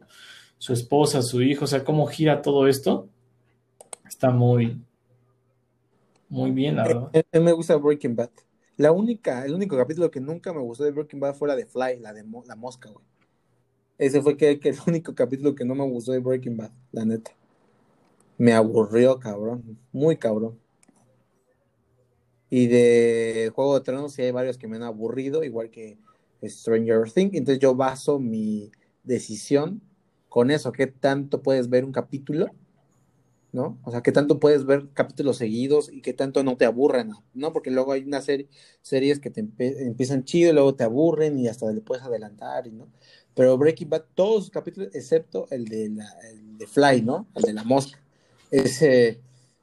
esposa, su hijo, o sea, cómo gira todo esto, está muy, muy bien, la verdad. Me gusta Breaking Bad. La única, el único capítulo que nunca me gustó de Breaking Bad fue la de Fly, la de la mosca, güey. Ese fue que, que el único capítulo que no me gustó de Breaking Bad, la neta me aburrió, cabrón, muy cabrón. Y de Juego de Tronos sí hay varios que me han aburrido, igual que Stranger Things. Entonces yo baso mi decisión con eso, qué tanto puedes ver un capítulo, ¿no? O sea, qué tanto puedes ver capítulos seguidos y qué tanto no te aburren, ¿no? Porque luego hay una serie, series que te empiezan chido y luego te aburren y hasta le puedes adelantar, ¿no? Pero Breaking Bad, todos los capítulos, excepto el de, la, el de Fly, ¿no? El de la mosca ese,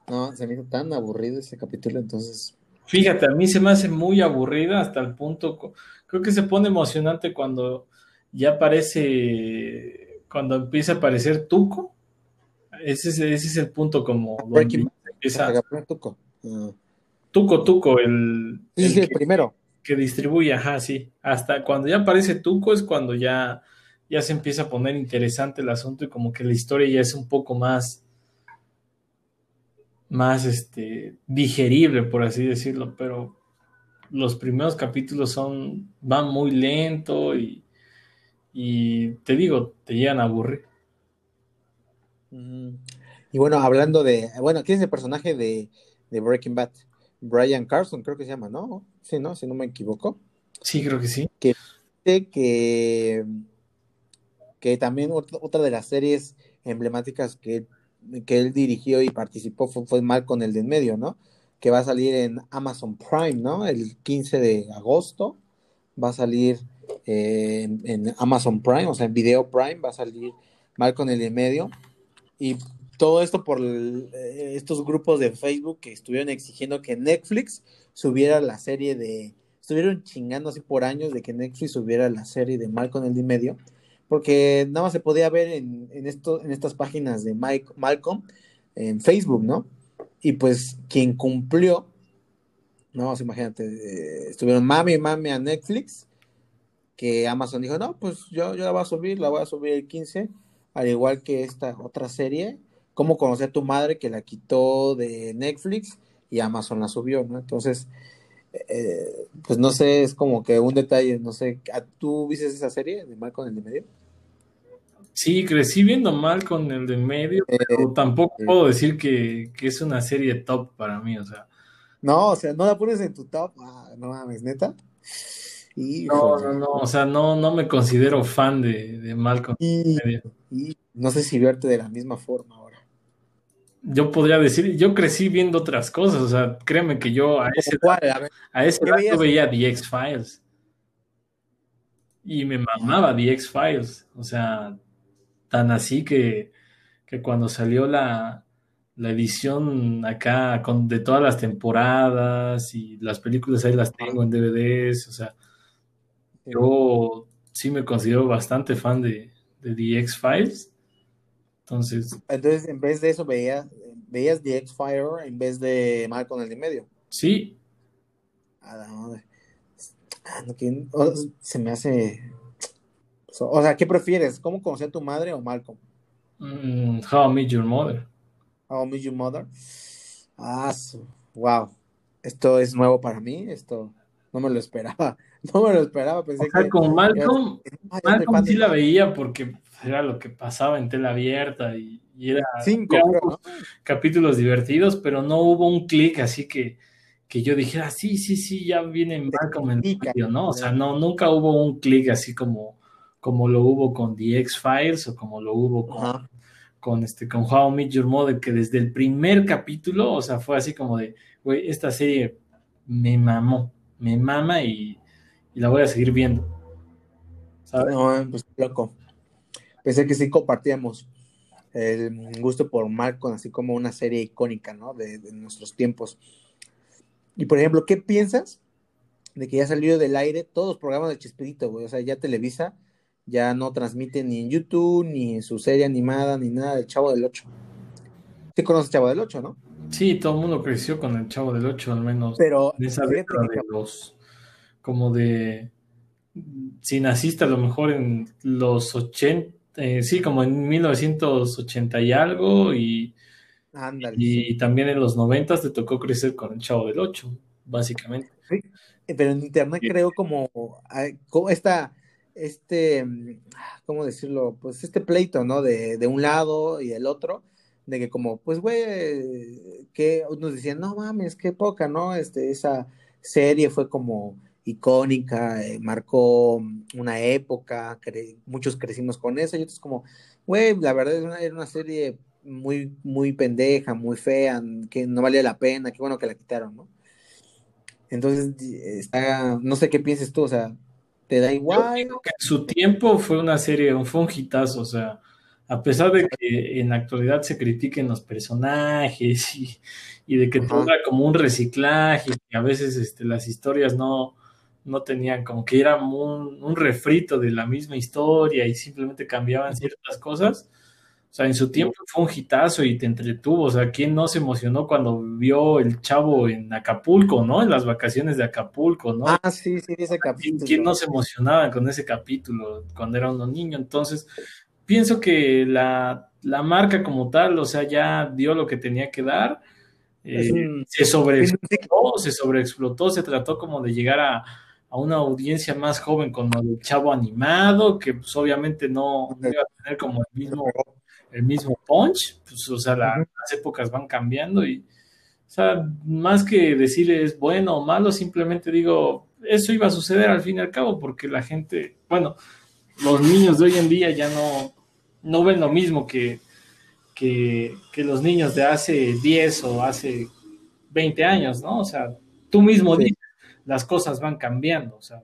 no, se me hizo tan aburrido ese capítulo, entonces. Fíjate, a mí se me hace muy aburrida hasta el punto, creo que se pone emocionante cuando ya aparece, cuando empieza a aparecer Tuco. Ese es, ese es el punto como empieza. Tuco. Ah. Tuco, Tuco, el, el, primero. Que distribuye, ajá, sí. Hasta cuando ya aparece Tuco es cuando ya, ya se empieza a poner interesante el asunto y como que la historia ya es un poco más, más este, digerible, por así decirlo, pero los primeros capítulos son, van muy lento y, y te digo, te llegan a aburrir. Y bueno, hablando de, bueno, ¿quién es el personaje de, de Breaking Bad? Brian Carson, creo que se llama, ¿no? Sí, ¿no? Si no me equivoco. Sí, creo que sí. Que, que, que también otra de las series emblemáticas que que él dirigió y participó fue, fue con el de en medio, ¿no? Que va a salir en Amazon Prime, ¿no? El 15 de agosto va a salir eh, en, Amazon Prime, o sea, en Video Prime va a salir mal con el de en medio. Y todo esto por eh, estos grupos de Facebook que estuvieron exigiendo que Netflix subiera la serie de. Estuvieron chingando así por años de que Netflix subiera la serie de Malcolm el de medio porque nada más se podía ver en, esto, en estas páginas de Mike, Malcolm en Facebook, ¿no? Y pues quien cumplió, no, imagínate, eh, estuvieron mami mami a Netflix, que Amazon dijo, no, pues yo, yo la voy a subir, la voy a subir el 15, al igual que esta otra serie, Cómo conocer a tu madre, que la quitó de Netflix y Amazon la subió, ¿no? Entonces, eh, pues no sé, es como que un detalle, no sé, ¿tú viste esa serie de Malcolm el medio? Sí, crecí viendo mal con el de medio, eh, pero tampoco eh. puedo decir que, es una serie top para mí, o sea. No, o sea, no la pones en tu top, ah, no mames, neta. No, no, no, o sea, no, no me considero fan de, de Malcolm. Y, y no sé si verte de la misma forma ahora. Yo podría decir, yo crecí viendo otras cosas, o sea, créeme que yo a ese, a, ese veía The X-Files. Y me mamaba The X-Files, o sea, Tan así que, cuando salió la, edición acá con, de todas las temporadas y las películas ahí las tengo en DVDs, o sea, yo sí me considero bastante fan de, de The X-Files Entonces. Entonces, en vez de eso, veías, veías The X-Fire en vez de Malcolm el de medio. Sí. Ah, se me hace. O sea, ¿qué prefieres? ¿Cómo conocer a tu madre o Malcolm? Mm, how I Met Your Mother. How I Met Your Mother. Ah, wow. Esto es nuevo para mí. Esto no me lo esperaba. No me lo esperaba. Pensé o sea, con Malcolm, Malcolm sí la veía porque era lo que pasaba en tela abierta y, era, Cinco, capítulos divertidos, pero no hubo un clic así que, que yo dijera, sí, sí, sí, ya viene Malcolm en el vídeo, ¿no? O sea, no, nunca hubo un clic así como, como lo hubo con The X-Files o como lo hubo con, con, este, con How I Met Your Mother, que desde el primer capítulo, o sea, fue así como de, güey, esta serie me mamó, me mama y, la voy a seguir viendo. ¿sabes? No, pues loco. Pensé que sí compartíamos el gusto por Malcolm, así como una serie icónica, ¿no? De, nuestros tiempos. Y por ejemplo, ¿qué piensas de que ya salió del aire todos los programas de Chespirito, güey? O sea, ya Televisa ya no transmite ni en YouTube, ni en su serie animada, ni nada del Chavo del Ocho. ¿Sí conoces Chavo del Ocho, no? Sí, todo el mundo creció con el Chavo del Ocho, al menos. Pero en esa de los, como de, si naciste a lo mejor en los 80, eh, sí, como en 1980 y algo, y, y también en los 90 te tocó crecer con el Chavo del Ocho, básicamente. Sí, pero en internet creo como, como esta este, ¿cómo decirlo? Pues este pleito, ¿no? De, de un lado y el otro, de que como, pues, güey, que nos decían, no mames, qué poca, ¿no? Este, esa serie fue como icónica, eh, marcó una época, muchos crecimos con eso, y otros como, güey, la verdad es una, era una serie muy, muy pendeja, muy fea, que no valía la pena, qué bueno que la quitaron, ¿no? Entonces, está, no sé qué pienses tú, o sea, ¿te da igual? en su tiempo fue una serie, fue un hitazo, o sea, a pesar de que en la actualidad se critiquen los personajes y, de que todo era como un reciclaje, y a veces este, las historias no, no tenían, como que era un, refrito de la misma historia y simplemente cambiaban ciertas cosas. O sea, en su tiempo fue un hitazo y te entretuvo. O sea, ¿quién no se emocionó cuando vio el chavo en Acapulco, ¿no? En las vacaciones de Acapulco, ¿no? Ah, sí, sí, ese capítulo. ¿Quién no se emocionaba con ese capítulo cuando era un niño? Entonces, pienso que la, marca como tal, o sea, ya dio lo que tenía que dar. Eh, se sobreexplotó, se sobreexplotó, se trató como de llegar a, una audiencia más joven con el chavo animado, que pues obviamente no, iba a tener como el mismo, el mismo punch, pues o sea, las épocas van cambiando y, o sea, más que decir es bueno o malo, simplemente digo, eso iba a suceder al fin y al cabo, porque la gente, bueno, los niños de hoy en día ya no, no ven lo mismo que, que, los niños de hace 10 o hace 20 años, ¿no? O sea, tú mismo dices, las cosas van cambiando, o sea,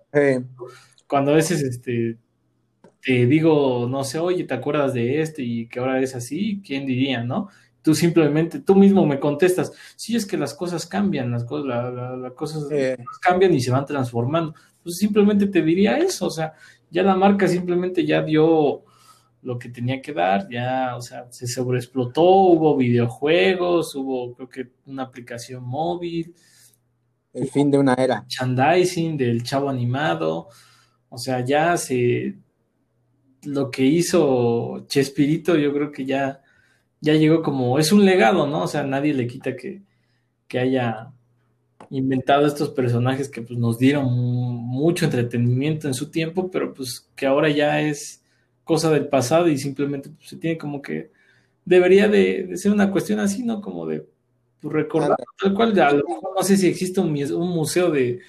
cuando a veces este, te digo, no sé, oye, ¿te acuerdas de esto y que ahora es así? ¿Quién diría, no? Tú simplemente, tú mismo me contestas, sí es que las cosas cambian, las cosas, las cosas cambian y se van transformando. Pues simplemente te diría eso, o sea, ya la marca simplemente ya dio lo que tenía que dar, ya, o sea, se sobreexplotó, hubo videojuegos, hubo creo que una aplicación móvil. El fin de una era. Merchandising del chavo animado, o sea, ya se, lo que hizo Chespirito, yo creo que ya, ya llegó como, es un legado, ¿no? O sea, nadie le quita que, que haya inventado estos personajes que pues, nos dieron mucho entretenimiento en su tiempo, pero pues que ahora ya es cosa del pasado y simplemente pues, se tiene como que debería de, ser una cuestión así, ¿no? Como de recordar, tal cual, no sé si existe un, museo de,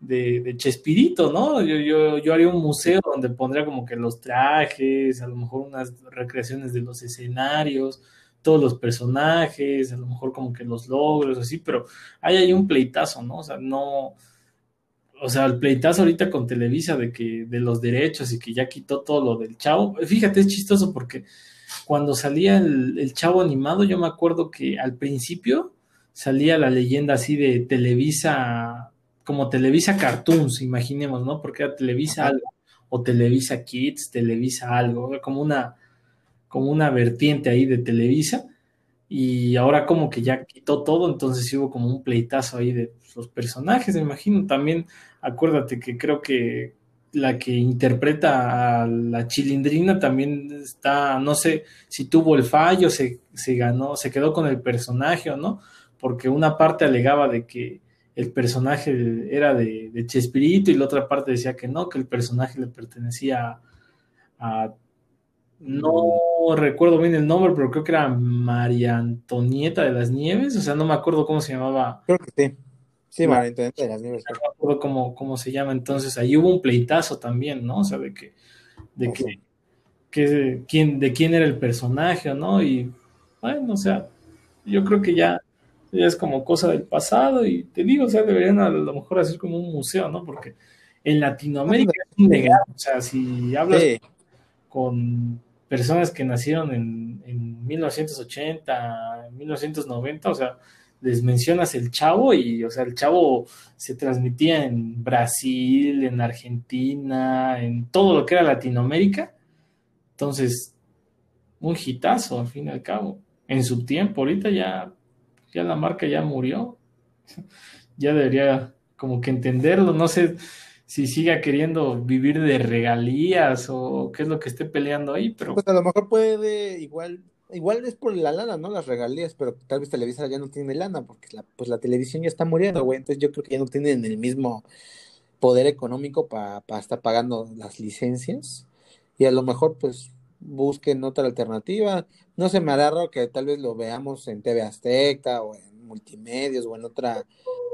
de, Chespirito, ¿no? Yo, yo, yo, haría un museo donde pondría como que los trajes, a lo mejor unas recreaciones de los escenarios, todos los personajes, a lo mejor como que los logros, así, pero hay ahí un pleitazo, ¿no? O sea, no, o sea, el pleitazo ahorita con Televisa de que de los derechos y que ya quitó todo lo del chavo. Fíjate, es chistoso porque cuando salía el, chavo animado, yo me acuerdo que al principio salía la leyenda así de Televisa, como Televisa Cartoons, imaginemos, ¿no? Porque era Televisa algo, o Televisa Kids, Televisa algo, como una, como una vertiente ahí de Televisa y ahora como que ya quitó todo, entonces hubo como un pleitazo ahí de los personajes, me imagino. También acuérdate que creo que la que interpreta a la chilindrina también está, no sé si tuvo el fallo, se, se ganó, se quedó con el personaje o no, porque una parte alegaba de que el personaje era de, de Chespirito y la otra parte decía que no, que el personaje le pertenecía a no recuerdo bien el nombre, pero creo que era María Antonieta de las Nieves, o sea, no me acuerdo cómo se llamaba. Creo que sí. Sí, María Antonieta de las Nieves. No me acuerdo cómo, cómo se llama, entonces ahí hubo un pleitazo también, ¿no? O sea, de que, de que, que quién, de quién era el personaje, ¿no? Y bueno, o sea, yo creo que ya, ya es como cosa del pasado y te digo, o sea, deberían a lo mejor hacer como un museo, ¿no? Porque en Latinoamérica es un legado, o sea, si hablas sí. con personas que nacieron en, en 1980, 1990, o sea, les mencionas el chavo y, o sea, el chavo se transmitía en Brasil, en Argentina, en todo lo que era Latinoamérica. Entonces, un hitazo al fin y al cabo. En su tiempo, ahorita ya, ya la marca ya murió. Ya debería como que entenderlo. No sé, si siga queriendo vivir de regalías o qué es lo que esté peleando ahí, pero... Pues a lo mejor puede igual, igual es por la lana, ¿no? Las regalías, pero tal vez Televisa ya no tiene lana, porque la, pues la televisión ya está muriendo, güey, entonces yo creo que ya no tienen el mismo poder económico para pa estar pagando las licencias y a lo mejor pues busquen otra alternativa. No se me hará raro que tal vez lo veamos en TV Azteca o en multimedios o en otra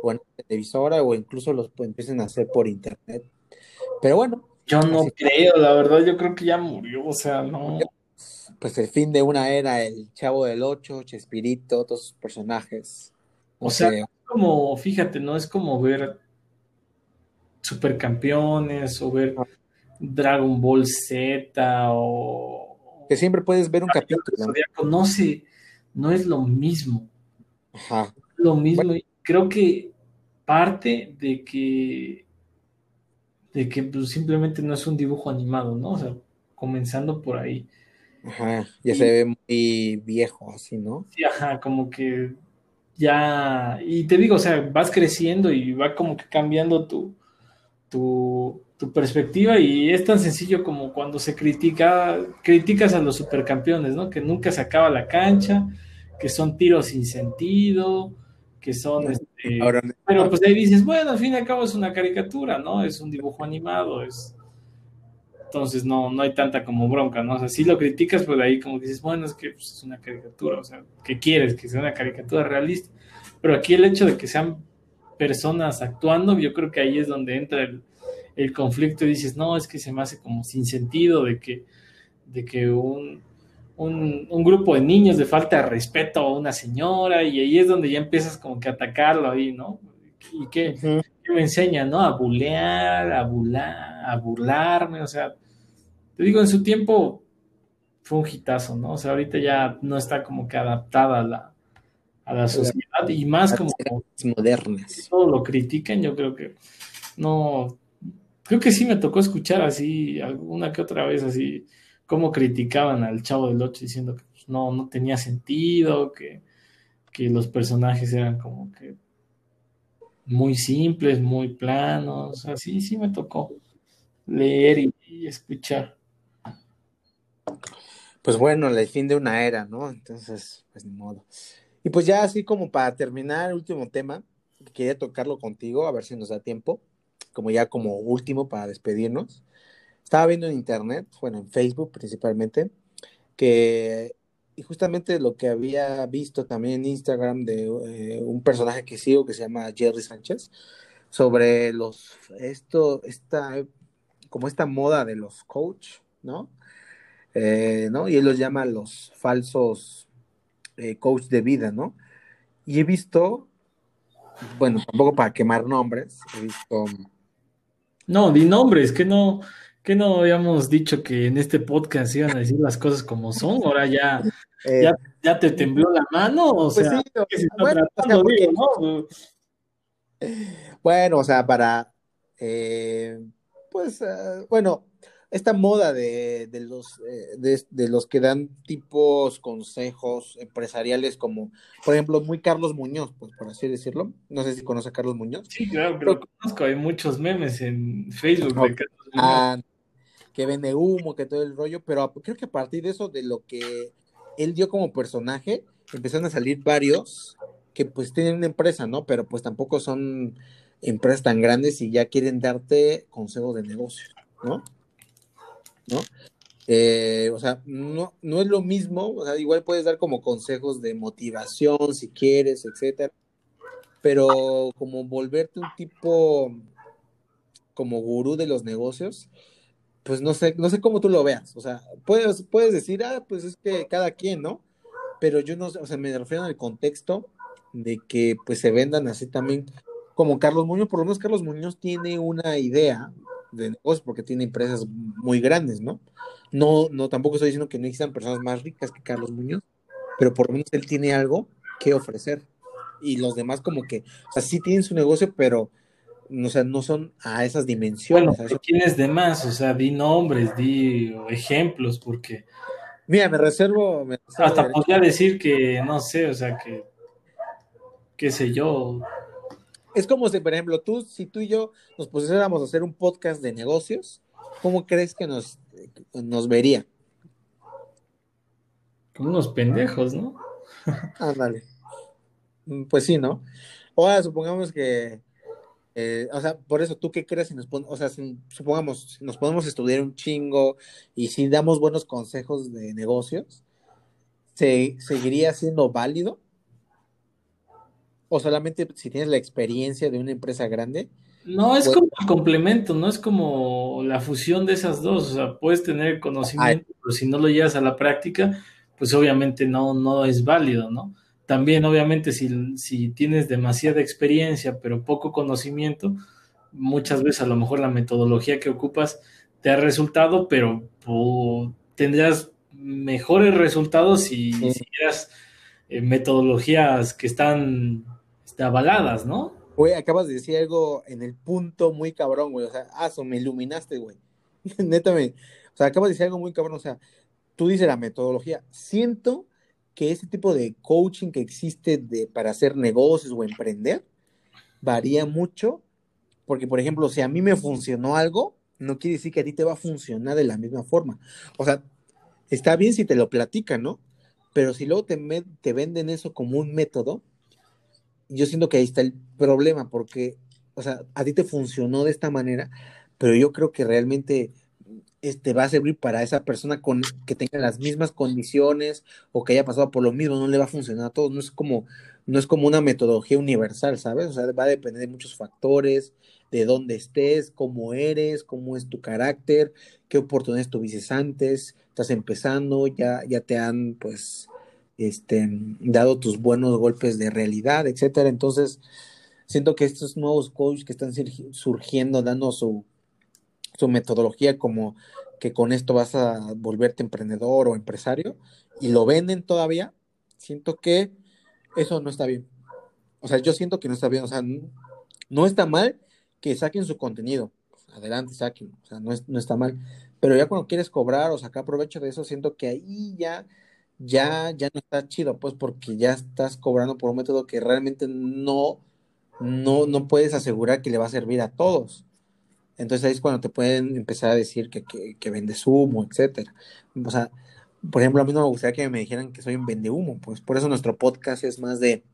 o en televisora o incluso los pues, empiecen a hacer por internet. Pero bueno. Yo no creo, la verdad, yo creo que ya murió, o sea, no. Pues el fin de una era, el Chavo del Ocho, Chespirito, todos sus personajes. O sea, es como, fíjate, no es como ver Supercampeones o ver Dragon Ball Z o... Que siempre puedes ver un capítulo. No sé, no es lo mismo. Ajá. Lo mismo, bueno. creo que parte de que de que pues, simplemente no es un dibujo animado, ¿no? O sea, comenzando por ahí. Ajá, ya y, se ve muy viejo así, ¿no? Sí, ajá, como que ya, y te digo, o sea, vas creciendo y va como que cambiando tu, tu, tu perspectiva y es tan sencillo como cuando se critica, criticas a los supercampeones, ¿no? Que nunca se acaba la cancha, que son tiros sin sentido, que son este, Ahora, pero pues ahí dices, bueno, al fin y al cabo es una caricatura, ¿no? Es un dibujo animado, es entonces no, no hay tanta como bronca, ¿no? O sea, si lo criticas, pues ahí como dices, bueno, es que pues, es una caricatura, o sea, ¿qué quieres? Que sea una caricatura realista. Pero aquí el hecho de que sean personas actuando, yo creo que ahí es donde entra el, el conflicto y dices, no, es que se me hace como sin sentido de que, de que un, un, un, grupo de niños de falta de respeto a una señora y ahí es donde ya empiezas como que a atacarlo ahí, ¿no? Y uh -huh. que me enseña, ¿no? A bulear, a burlar, a burlarme, o sea, te digo, en su tiempo fue un hitazo, ¿no? O sea, ahorita ya no está como que adaptada a la, a la sociedad y más como modernas. Todo lo critican, yo creo que no, creo que sí me tocó escuchar así alguna que otra vez así cómo criticaban al Chavo del Ocho diciendo que pues, no, no tenía sentido, que, que los personajes eran como que muy simples, muy planos, así sí me tocó leer y, escuchar. Pues bueno, el fin de una era, ¿no? Entonces, pues ni modo. Y pues ya así como para terminar, último tema, quería tocarlo contigo, a ver si nos da tiempo, como ya como último para despedirnos. Estaba viendo en internet, bueno, en Facebook principalmente, que y justamente lo que había visto también en Instagram de eh, un personaje que sigo que se llama Jerry Sánchez sobre los esto esta como esta moda de los coach, ¿no? Eh, ¿no? Y él los llama los falsos eh, coach de vida, ¿no? Y he visto, bueno, tampoco para quemar nombres, he visto. No, di nombres, que no, que no habíamos dicho que en este podcast iban a decir las cosas como son, ahora ya, eh, ya, ya, te tembló la mano, o pues sea, sí, se bueno, tratando, o sea, digo, ¿no? bueno, o sea, para, eh, pues, uh, bueno, esta moda de, de los, eh, de, de, los que dan tipos consejos empresariales como, por ejemplo, muy Carlos Muñoz, pues por así decirlo. No sé si conoce a Carlos Muñoz. Sí, claro, pero, lo conozco. Hay muchos memes en Facebook de Carlos Muñoz. Ah, que vende humo, que todo el rollo, pero creo que a partir de eso, de lo que él dio como personaje, empezaron a salir varios que pues tienen una empresa, ¿no? Pero pues tampoco son empresas tan grandes y ya quieren darte consejos de negocio, ¿no? ¿No? Eh, o sea, no, no es lo mismo, o sea, igual puedes dar como consejos de motivación si quieres, etcétera, pero como volverte un tipo como gurú de los negocios, pues no sé, no sé cómo tú lo veas, o sea, puedes, puedes decir, ah, pues es que cada quien, ¿no? Pero yo no sé, o sea, me refiero al contexto de que pues se vendan así también como Carlos Muñoz, por lo menos Carlos Muñoz tiene una idea de negocio porque tiene empresas muy grandes, ¿no? No, no, tampoco estoy diciendo que no existan personas más ricas que Carlos Muñoz, pero por lo menos él tiene algo que ofrecer. Y los demás como que, o sea, sí tienen su negocio, pero o sea, no son a esas dimensiones. Bueno, ¿quién es de más? O sea, di nombres, di ejemplos, porque... Mira, me reservo... Me reservo hasta podría decir que, no sé, o sea, que, qué sé yo, es como si, por ejemplo, tú, si tú y yo nos pusiéramos a hacer un podcast de negocios, ¿cómo crees que nos, nos vería? Como unos pendejos, ¿no? Ándale. pues sí, ¿no? Ahora supongamos que, eh, o sea, por eso, ¿tú qué crees? Si nos o sea, si, supongamos, nos podemos estudiar un chingo y si damos buenos consejos de negocios, ¿se, ¿seguiría siendo válido? O solamente si tienes la experiencia de una empresa grande? No, es pues como el complemento, no es como la fusión de esas dos. O sea, puedes tener conocimiento, pero si no lo llevas a la práctica, pues obviamente no, no es válido, ¿no? También, obviamente, si, si tienes demasiada experiencia, pero poco conocimiento, muchas veces a lo mejor la metodología que ocupas te ha resultado, pero tendrías mejores resultados si hicieras eh, metodologías que están avaladas, ¿no? Güey, acabas de decir algo en el punto muy cabrón, güey. O sea, ah, me iluminaste, güey. Neta, me, o sea, acabas de decir algo muy cabrón. O sea, tú dices la metodología. Siento que ese tipo de coaching que existe de, para hacer negocios o emprender varía mucho. Porque, por ejemplo, si a mí me funcionó algo, no quiere decir que a ti te va a funcionar de la misma forma. O sea, está bien si te lo platican, ¿no? Pero si luego te venden eso como un método, yo siento que ahí está el problema, porque, o sea, a ti te funcionó de esta manera, pero yo creo que realmente este, va a servir para esa persona con, que tenga las mismas condiciones o que haya pasado por lo mismo, no le va a funcionar a todos, no es como, no es como una metodología universal, ¿sabes? O sea, va a depender de muchos factores, de dónde estés, cómo eres, cómo es tu carácter, qué oportunidades tuviste antes, estás empezando, ya, ya te han, pues, este, dado tus buenos golpes de realidad, etcétera. Entonces, siento que estos nuevos coaches que están surgiendo, dando su, su metodología como que con esto vas a volverte emprendedor o empresario y lo venden todavía, siento que eso no está bien. O sea, yo siento que no está bien, o sea, no, está mal que saquen su contenido, adelante, saquen, o sea, no, no está mal, pero ya cuando quieres cobrar o sacar provecho de eso, siento que ahí ya ya, ya no está chido, pues porque ya estás cobrando por un método que realmente no, no, no puedes asegurar que le va a servir a todos. Entonces ahí es cuando te pueden empezar a decir que, que, que vendes humo, etcétera. O sea, por ejemplo, a mí no me gustaría que me dijeran que soy un vende humo, pues por eso nuestro podcast es más de,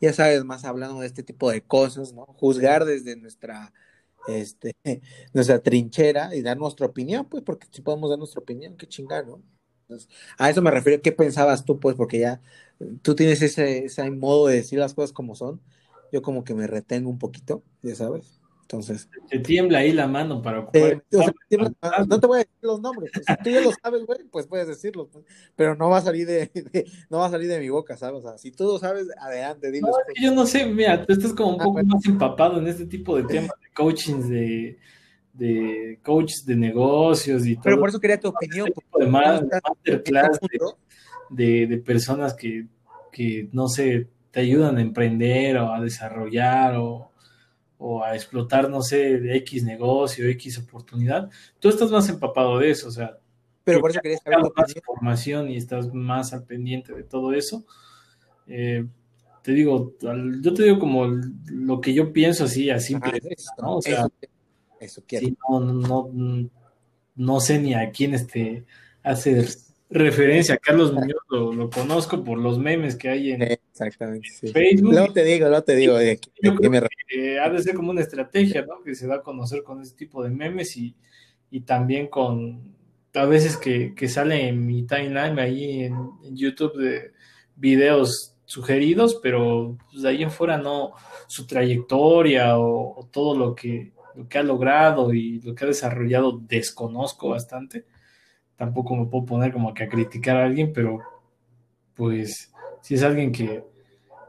ya sabes, más hablando de este tipo de cosas, ¿no? Juzgar desde nuestra, este, nuestra trinchera y dar nuestra opinión, pues porque si podemos dar nuestra opinión, qué chingada, ¿no? A eso me refiero, ¿qué pensabas tú? Pues porque ya tú tienes ese, ese modo de decir las cosas como son. Yo como que me retengo un poquito, ya sabes. Entonces. Te tiembla ahí la mano para ocupar. no te voy a decir los nombres. Pues, si tú ya lo sabes, güey, pues puedes decirlo. Pues, pero no va a salir de, no va a salir de mi boca, ¿sabes? O sea, si tú lo sabes, adelante, dilo. yo no sé, mira, tú estás como un ah, poco más empapado en este tipo de temas de coachings de de coaches de negocios y todo. Pero por eso quería tu opinión. De masterclass de, de, personas que, que, no sé, te ayudan a emprender o a desarrollar o, o a explotar, no sé, X negocio, X oportunidad, tú estás más empapado de eso, o sea, pero por eso quería saber más información y estás más al pendiente de todo eso. Eh, te digo, yo te digo como lo que yo pienso así, a simple ¿no? O sea, eso, no, no, no, sé ni a quién este hace referencia. Carlos Muñoz lo, conozco por los memes que hay en Exactamente, Facebook. No te digo, no te digo. ha de ser como una estrategia, ¿no? Que se da a conocer con ese tipo de memes y, y también con a veces que, sale en mi timeline ahí en, YouTube de videos sugeridos, pero pues, de ahí en fuera no, su trayectoria o, todo lo que, lo que ha logrado y lo que ha desarrollado desconozco bastante. Tampoco me puedo poner como que a criticar a alguien, pero pues si es alguien que,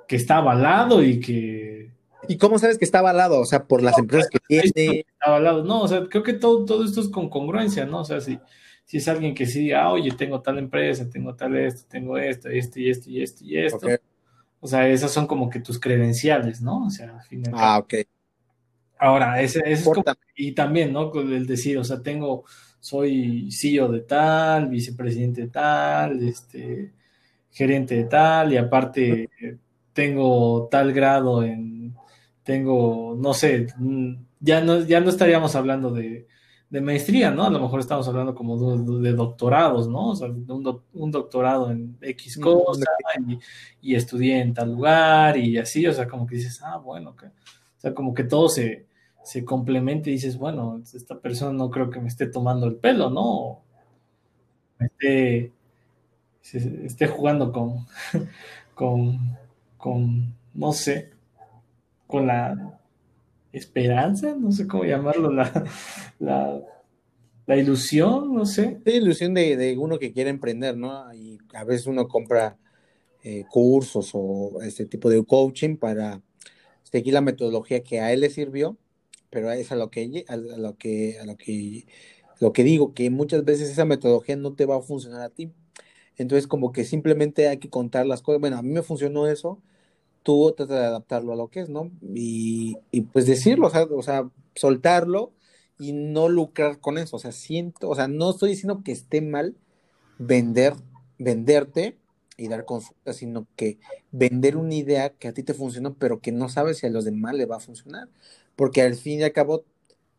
que está avalado y que... ¿Y cómo sabes que está avalado? O sea, por las empresas que tiene. Está avalado. No, o sea, creo que todo, todo esto es con congruencia, ¿no? O sea, si, si es alguien que sí ah, oye, tengo tal empresa, tengo tal esto, tengo esto, esto y esto y esto y esto. O sea, esas son como que tus credenciales, ¿no? O sea, al final. Ah, ok. Ahora, ese, es como, y también, ¿no? El decir, o sea, tengo, soy CEO de tal, vicepresidente de tal, este, gerente de tal, y aparte tengo tal grado en, tengo, no sé, mm, ya no, ya no estaríamos hablando de, de maestría, ¿no? A lo mejor estamos hablando como de, doctorados, ¿no? O sea, un, un doctorado en X cosa y, estudié en tal lugar y así, o sea, como que dices, ah, bueno, que, o sea, como que todo se, se complementa y dices, bueno, esta persona no creo que me esté tomando el pelo, ¿no? Me esté, esté jugando con, con, con, no sé, con la esperanza, no sé cómo llamarlo, la, la, ilusión, no sé. La ilusión de, uno que quiere emprender, ¿no? Y a veces uno compra eh, cursos o este tipo de coaching para seguir la metodología que a él le sirvió, pero es a lo que a lo que a lo que lo que digo que muchas veces esa metodología no te va a funcionar a ti. Entonces como que simplemente hay que contar las cosas. Bueno, a mí me funcionó eso tú tratas de adaptarlo a lo que es, ¿no? Y, pues decirlo, o sea, soltarlo y no lucrar con eso. O sea, siento, o sea, no estoy diciendo que esté mal vender, venderte y dar consultas, sino que vender una idea que a ti te funciona, pero que no sabes si a los demás le va a funcionar. Porque al fin y al cabo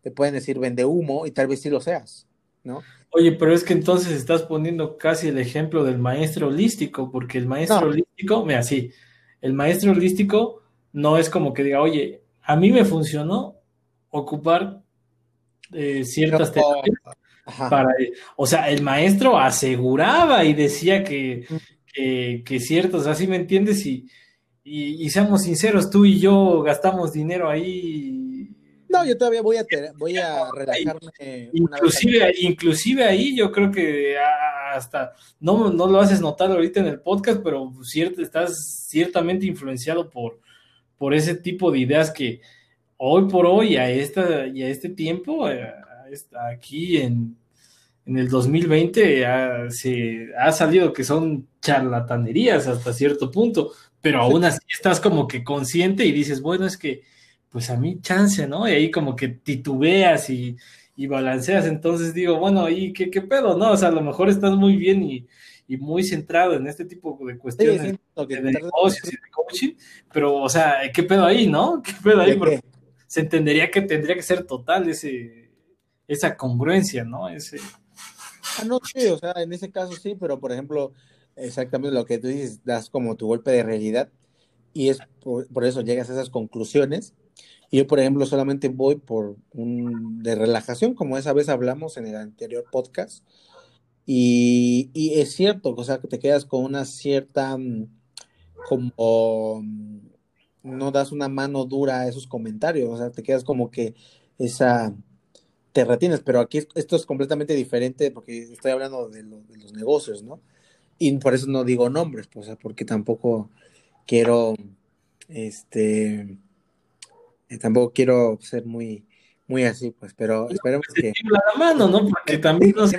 te pueden decir vende humo y tal vez sí lo seas, ¿no? Oye, pero es que entonces estás poniendo casi el ejemplo del maestro holístico, porque el maestro holístico, mira, sí, el maestro holístico no es como que diga, oye, a mí me funcionó ocupar eh, ciertas terapias para, o sea, el maestro aseguraba y decía que, que, ciertos, así me entiendes, y, y, seamos sinceros, tú y yo gastamos dinero ahí. No, yo todavía voy a, voy a relajarme. Inclusive, inclusive ahí yo creo que hasta, no, no lo haces notar ahorita en el podcast, pero cierto, estás ciertamente influenciado por, por ese tipo de ideas que hoy por hoy, a, esta, y a este tiempo, eh, aquí en, en el 2020, se ha salido que son charlatanerías hasta cierto punto, pero aún así estás como que consciente y dices, bueno, es que pues a mí chance, ¿no? Y ahí como que titubeas y, y balanceas. Entonces digo, bueno, ¿y qué, qué pedo? No, o sea, a lo mejor estás muy bien y, muy centrado en este tipo de cuestiones de negocios y de coaching, pero, o sea, ¿qué pedo ahí, no? ¿Qué pedo ahí? Porque se entendería que tendría que ser total ese, esa congruencia, ¿no? Ese... Ah, no, sí, o sea, en ese caso sí, pero por ejemplo, exactamente lo que tú dices, das como tu golpe de realidad y es por eso llegas a esas conclusiones yo, por ejemplo, solamente voy por un de relajación, como esa vez hablamos en el anterior podcast. Y, es cierto, o sea, que te quedas con una cierta, mm, como, mm, no das una mano dura a esos comentarios, o sea, te quedas como que esa, te retienes, pero aquí esto es completamente diferente porque estoy hablando de, de los negocios, ¿no? Y por eso no digo nombres, pues, porque tampoco quiero, este, tampoco quiero ser muy, muy así, pues, pero esperemos que. la mano, ¿no? Porque también no sé,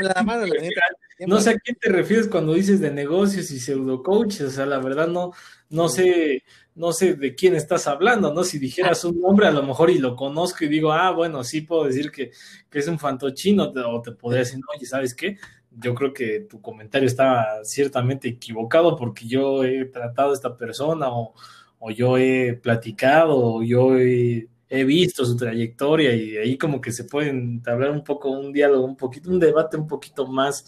no sé a quién te refieres cuando dices de negocios y pseudo coaches, o sea, la verdad no, no sé, no sé de quién estás hablando, ¿no? Si dijeras un nombre, a lo mejor y lo conozco y digo, ah, bueno, sí puedo decir que, que es un fantochino, o te podría decir, oye, ¿sabes qué? Yo creo que tu comentario estaba ciertamente equivocado porque yo he tratado a esta persona o, o yo he platicado o yo he, visto su trayectoria y ahí como que se pueden entablar un poco un diálogo, un poquito, un debate un poquito más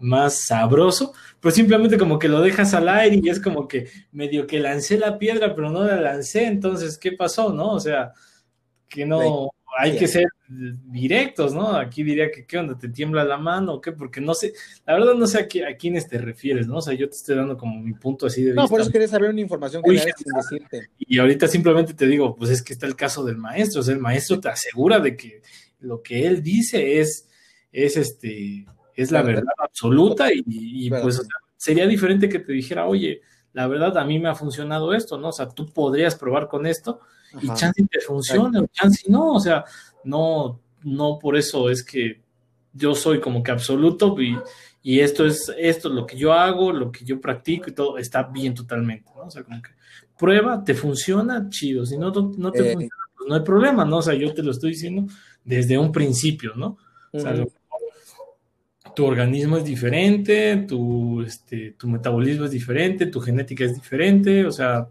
más sabroso, pues simplemente como que lo dejas al aire y es como que medio que lancé la piedra, pero no la lancé, entonces, ¿qué pasó, no? O sea, que no, hay que ser directos, ¿no? Aquí diría que, ¿qué onda? ¿Te tiembla la mano o qué? Porque no sé, la verdad no sé a, a quiénes te refieres, ¿no? O sea, yo te estoy dando como mi punto así de vista. No, por eso quería saber una información que sin decirte. Y ahorita simplemente te digo, pues es que está el caso del maestro, o sea, el maestro te asegura de que lo que él dice es, es este, es la verdad absoluta y, pues sería diferente que te dijera, oye, la verdad a mí me ha funcionado esto, ¿no? O sea, tú podrías probar con esto y chance te funciona, o chance no, o sea, no, no por eso es que yo soy como que absoluto y, y esto es esto lo que yo hago, lo que yo practico y todo está bien totalmente, ¿no? O sea, como que prueba, te funciona, chido, si no, no te eh. funciona, pues no hay problema, ¿no? O sea, yo te lo estoy diciendo desde un principio, ¿no? O sea, tu organismo es diferente, tu, este, tu metabolismo es diferente, tu genética es diferente, o sea,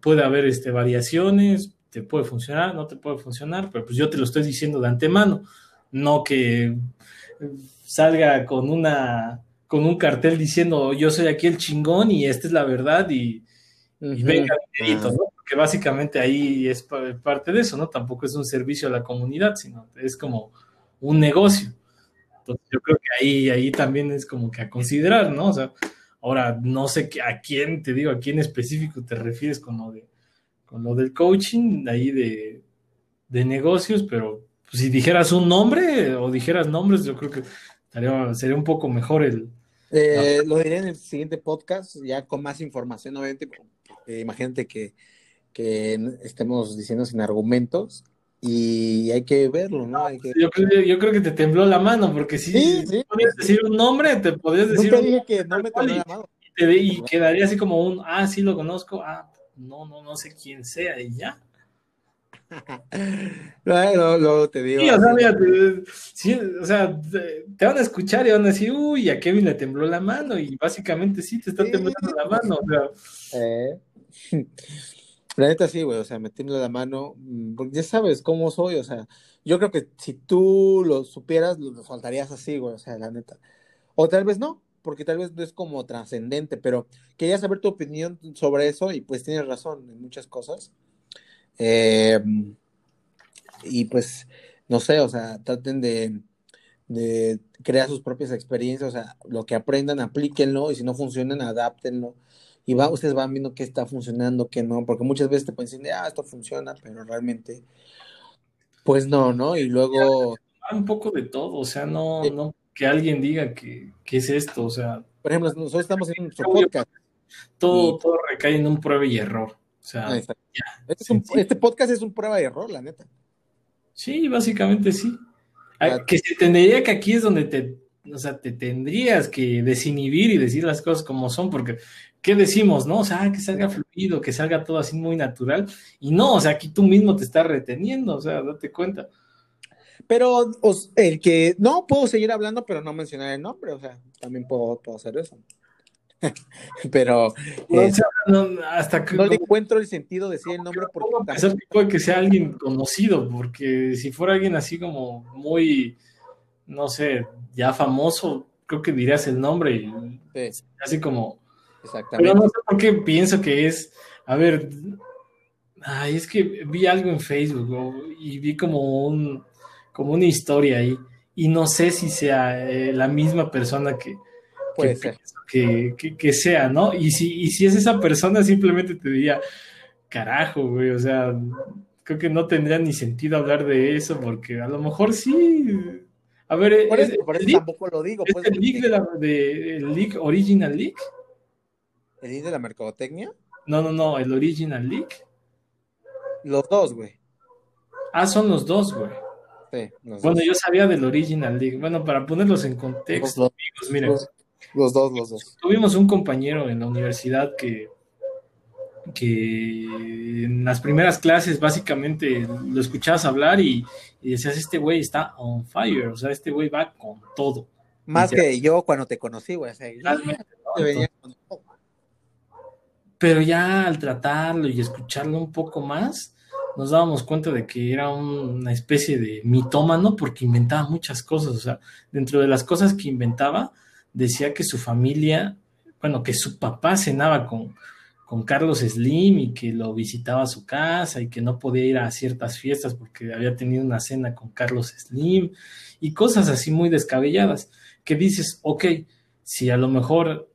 puede haber este, variaciones, te puede funcionar, no te puede funcionar, pero pues yo te lo estoy diciendo de antemano, no que salga con una con un cartel diciendo yo soy aquí el chingón y esta es la verdad y, venga ¿no? Porque básicamente ahí es parte de eso, ¿no? Tampoco es un servicio a la comunidad, sino es como un negocio yo creo que ahí, ahí también es como que a considerar, ¿no? O sea, ahora no sé a quién, te digo, a quién específico te refieres con lo, de, con lo del coaching, ahí de, de negocios, pero pues, si dijeras un nombre o dijeras nombres, yo creo que sería un poco mejor el... Eh, lo diré en el siguiente podcast, ya con más información, obviamente. imagínate que, que estemos diciendo sin argumentos, y hay que verlo, ¿no? Yo, creo, yo, creo, que te tembló la mano, porque si sí, podías decir un nombre, te podías decir. Nunca dije que no me tembló la mano. Y, quedaría así como un, ah, sí lo conozco, ah, no, no, no sé quién sea, y ya. no, luego te digo. Sí, o sea, mira, te, sí, o sea, te, van a escuchar y van a decir, uy, a Kevin le tembló la mano, y básicamente sí te está temblando la mano, o sea. Eh. La neta sí, güey, o sea, metiéndole la mano, mm, porque ya sabes cómo soy, o sea, yo creo que si tú lo supieras, lo faltarías así, güey, o sea, la neta. O tal vez no, porque tal vez no es como trascendente, pero quería saber tu opinión sobre eso y pues tienes razón en muchas cosas. Em, y pues, no sé, o sea, traten de, de crear sus propias experiencias, o sea, lo que aprendan, aplíquenlo y si no funcionan, adáptenlo y va, ustedes van viendo qué está funcionando, qué no, porque muchas veces te pueden decir, ah, esto funciona, pero realmente, pues no, ¿no? Y luego... Un poco de todo, o sea, no, no que alguien diga que, es esto, o sea... Por ejemplo, nosotros estamos en nuestro podcast. Todo, todo recae en un prueba y error. O sea, este, este, podcast es un prueba y error, la neta. Sí, básicamente sí. Que se tendría que aquí es donde te, o sea, te tendrías que desinhibir y decir las cosas como son, porque ¿qué decimos, no? O sea, que salga fluido, que salga todo así muy natural. Y no, o sea, aquí tú mismo te estás reteniendo, o sea, date cuenta. Pero el que, no, puedo seguir hablando, pero no mencionar el nombre, o sea, también puedo, hacer eso. pero no, hasta que, no le encuentro el sentido de decir el nombre porque pensar que puede que sea alguien conocido, porque si fuera alguien así como muy, no sé, ya famoso, creo que dirías el nombre y así como Exactamente. Pero no sé por qué pienso que es, a ver, ay, es que vi algo en Facebook y vi como un como una historia ahí y no sé si sea eh, la misma persona que puede ser que, que, sea, ¿no? Y si, y si es esa persona, simplemente te diría, carajo, güey, o sea, creo que no tendría ni sentido hablar de eso, porque a lo mejor sí. A ver, por eso, tampoco lo digo. ¿es pues, el leak de la de, el leak, Original Leak? ¿El de la mercadotecnia? No, no, no, el Original Leak. Los dos, güey. Ah, son los dos, güey. Sí, bueno, yo sabía del Original League. Bueno, para ponerlos en contexto, los, amigos, miren. Los, dos, los dos. Tuvimos un compañero en la universidad que, que en las primeras clases básicamente lo escuchabas hablar y, decías, este güey está on fire, o sea, este güey va con todo. Más que yo cuando te conocí, güey. Pero ya al tratarlo y escucharlo un poco más, nos dábamos cuenta de que era una especie de mitómano porque inventaba muchas cosas. O sea, dentro de las cosas que inventaba, decía que su familia, bueno, que su papá cenaba con, con Carlos Slim y que lo visitaba a su casa y que no podía ir a ciertas fiestas porque había tenido una cena con Carlos Slim y cosas así muy descabelladas que dices, ok, si a lo mejor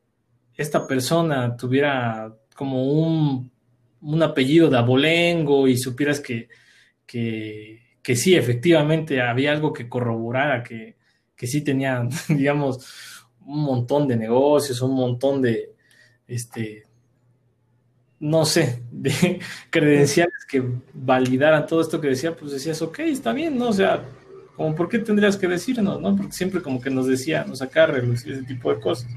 esta persona tuviera como un, un apellido de abolengo y supieras que, que, que, sí, efectivamente había algo que corroborara que, que sí tenía, digamos, un montón de negocios, un montón de, este, no sé, de credenciales que validaran todo esto que decía, pues decías, ok, está bien, ¿no? O sea, como, ¿por qué tendrías que decirnos, no? Porque siempre como que nos decía, nos saca ese tipo de cosas.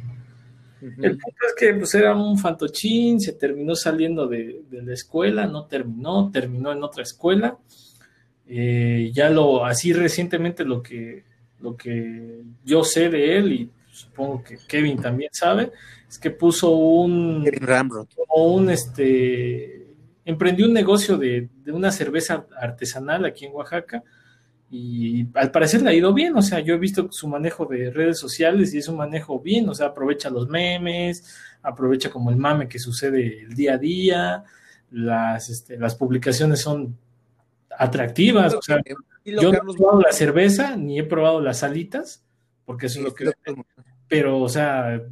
El punto es que pues era un fantochín, se terminó saliendo de, la escuela, no terminó, terminó en otra escuela. Eh, ya lo, así recientemente lo que, lo que yo sé de él y supongo que Kevin también sabe, es que puso un, o un este, emprendió un negocio de, una cerveza artesanal aquí en Oaxaca y al parecer le ha ido bien, o sea, yo he visto su manejo de redes sociales y es un manejo bien, o sea, aprovecha los memes, aprovecha como el mame que sucede el día a día, las, este, las publicaciones son atractivas, o sea, yo no he probado la cerveza ni he probado las salitas, porque eso es lo que... Pero, o sea,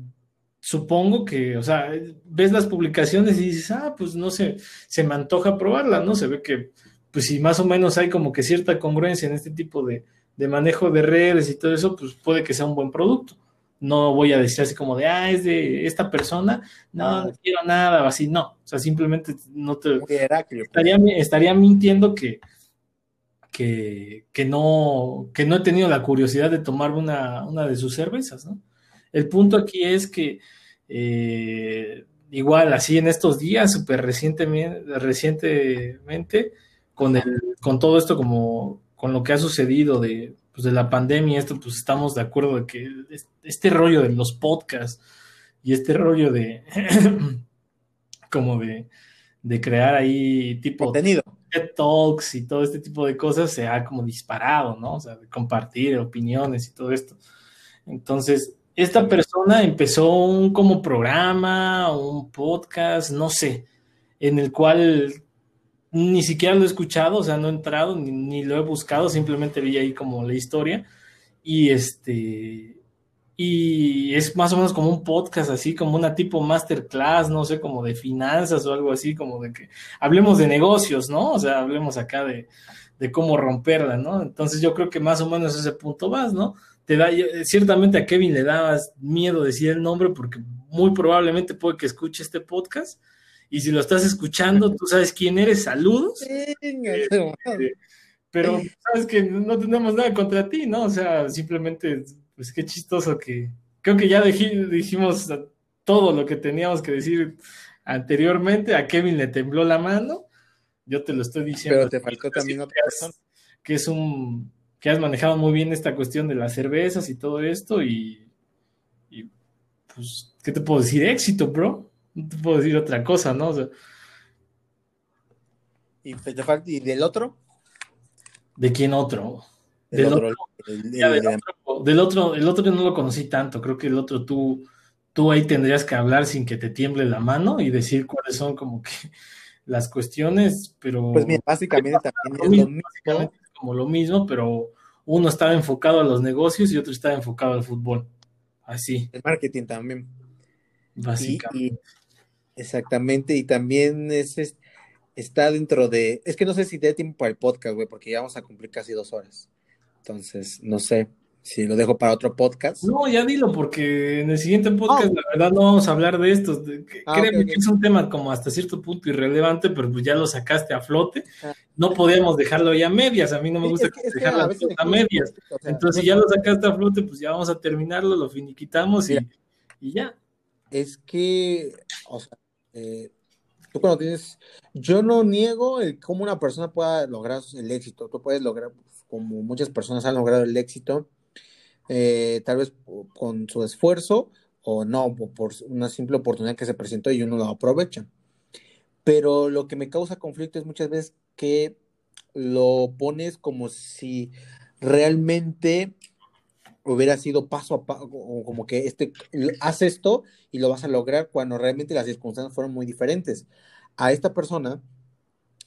supongo que, o sea, ves las publicaciones y dices, ah, pues no sé, se me antoja probarla, ¿no? Se ve que, pues si más o menos hay como que cierta congruencia en este tipo de, manejo de redes y todo eso, pues puede que sea un buen producto. No voy a decir así como de, ah, es de esta persona, no, no quiero nada, o así, no. O sea, simplemente no te... Estaría, estaría mintiendo que, que, que, no, que no he tenido la curiosidad de tomar una, una de sus cervezas, ¿no? El punto aquí es que eh, igual así en estos días, súper recientemente, recientemente, con, el, con todo esto como con lo que ha sucedido de, pues, de la pandemia, esto pues estamos de acuerdo de que este rollo de los podcasts y este rollo de como de, de crear ahí tipo contenido talks y todo este tipo de cosas se ha como disparado, ¿no? O sea, de compartir opiniones y todo esto. Entonces, esta persona empezó un como programa, un podcast, no sé, en el cual ni siquiera lo he escuchado, o sea, no he entrado ni, lo he buscado, simplemente vi ahí como la historia y este y es más o menos como un podcast así, como una tipo masterclass, no sé, como de finanzas o algo así, como de que hablemos de negocios, ¿no? O sea, hablemos acá de, de cómo romperla, ¿no? Entonces yo creo que más o menos ese punto vas, ¿no? te da, ciertamente a Kevin le dabas miedo decir el nombre porque muy probablemente puede que escuche este podcast y si lo estás escuchando, tú sabes quién eres, saludos. Este, pero sabes que no tenemos nada contra ti, ¿no? O sea, simplemente, pues qué chistoso que creo que ya dijimos todo lo que teníamos que decir anteriormente, a Kevin le tembló la mano, yo te lo estoy diciendo. Pero te faltó también otra persona. Que es un que has manejado muy bien esta cuestión de las cervezas y todo esto y, pues, ¿qué te puedo decir? Éxito, bro. No puedo decir otra cosa, ¿no? ¿Y, del otro? ¿De quién otro? Del, otro, del, otro, el otro no lo conocí tanto, creo que el otro tú, tú ahí tendrías que hablar sin que te tiemble la mano y decir cuáles son como que las cuestiones, pero... Pues mira, básicamente también es lo mismo como lo mismo, pero uno estaba enfocado a los negocios y otro estaba enfocado al fútbol. Así. El marketing también. Básicamente. Exactamente, y también es, está dentro de, es que no sé si te da tiempo para el podcast, güey, porque ya vamos a cumplir casi dos horas. Entonces, no sé. Si lo dejo para otro podcast. No, ya dilo, porque en el siguiente podcast, la verdad, no vamos a hablar de esto. Ah, Créeme que es un tema como hasta cierto punto irrelevante, pero pues ya lo sacaste a flote. Ah. No podíamos dejarlo ya a medias. A mí no me gusta dejarlo a, medias. Entonces, si ya lo sacaste a flote, pues ya vamos a terminarlo, lo finiquitamos y, y ya. Es que, o sea, eh, Tú cuando tienes, yo no niego el cómo una persona pueda lograr el éxito. Tú puedes lograr, como muchas personas han logrado el éxito, eh, tal vez con su esfuerzo o no, por una simple oportunidad que se presentó y uno lo aprovecha. Pero lo que me causa conflicto es muchas veces que lo pones como si realmente hubiera sido paso a paso, como que este, haz esto y lo vas a lograr cuando realmente las circunstancias fueron muy diferentes. A esta persona,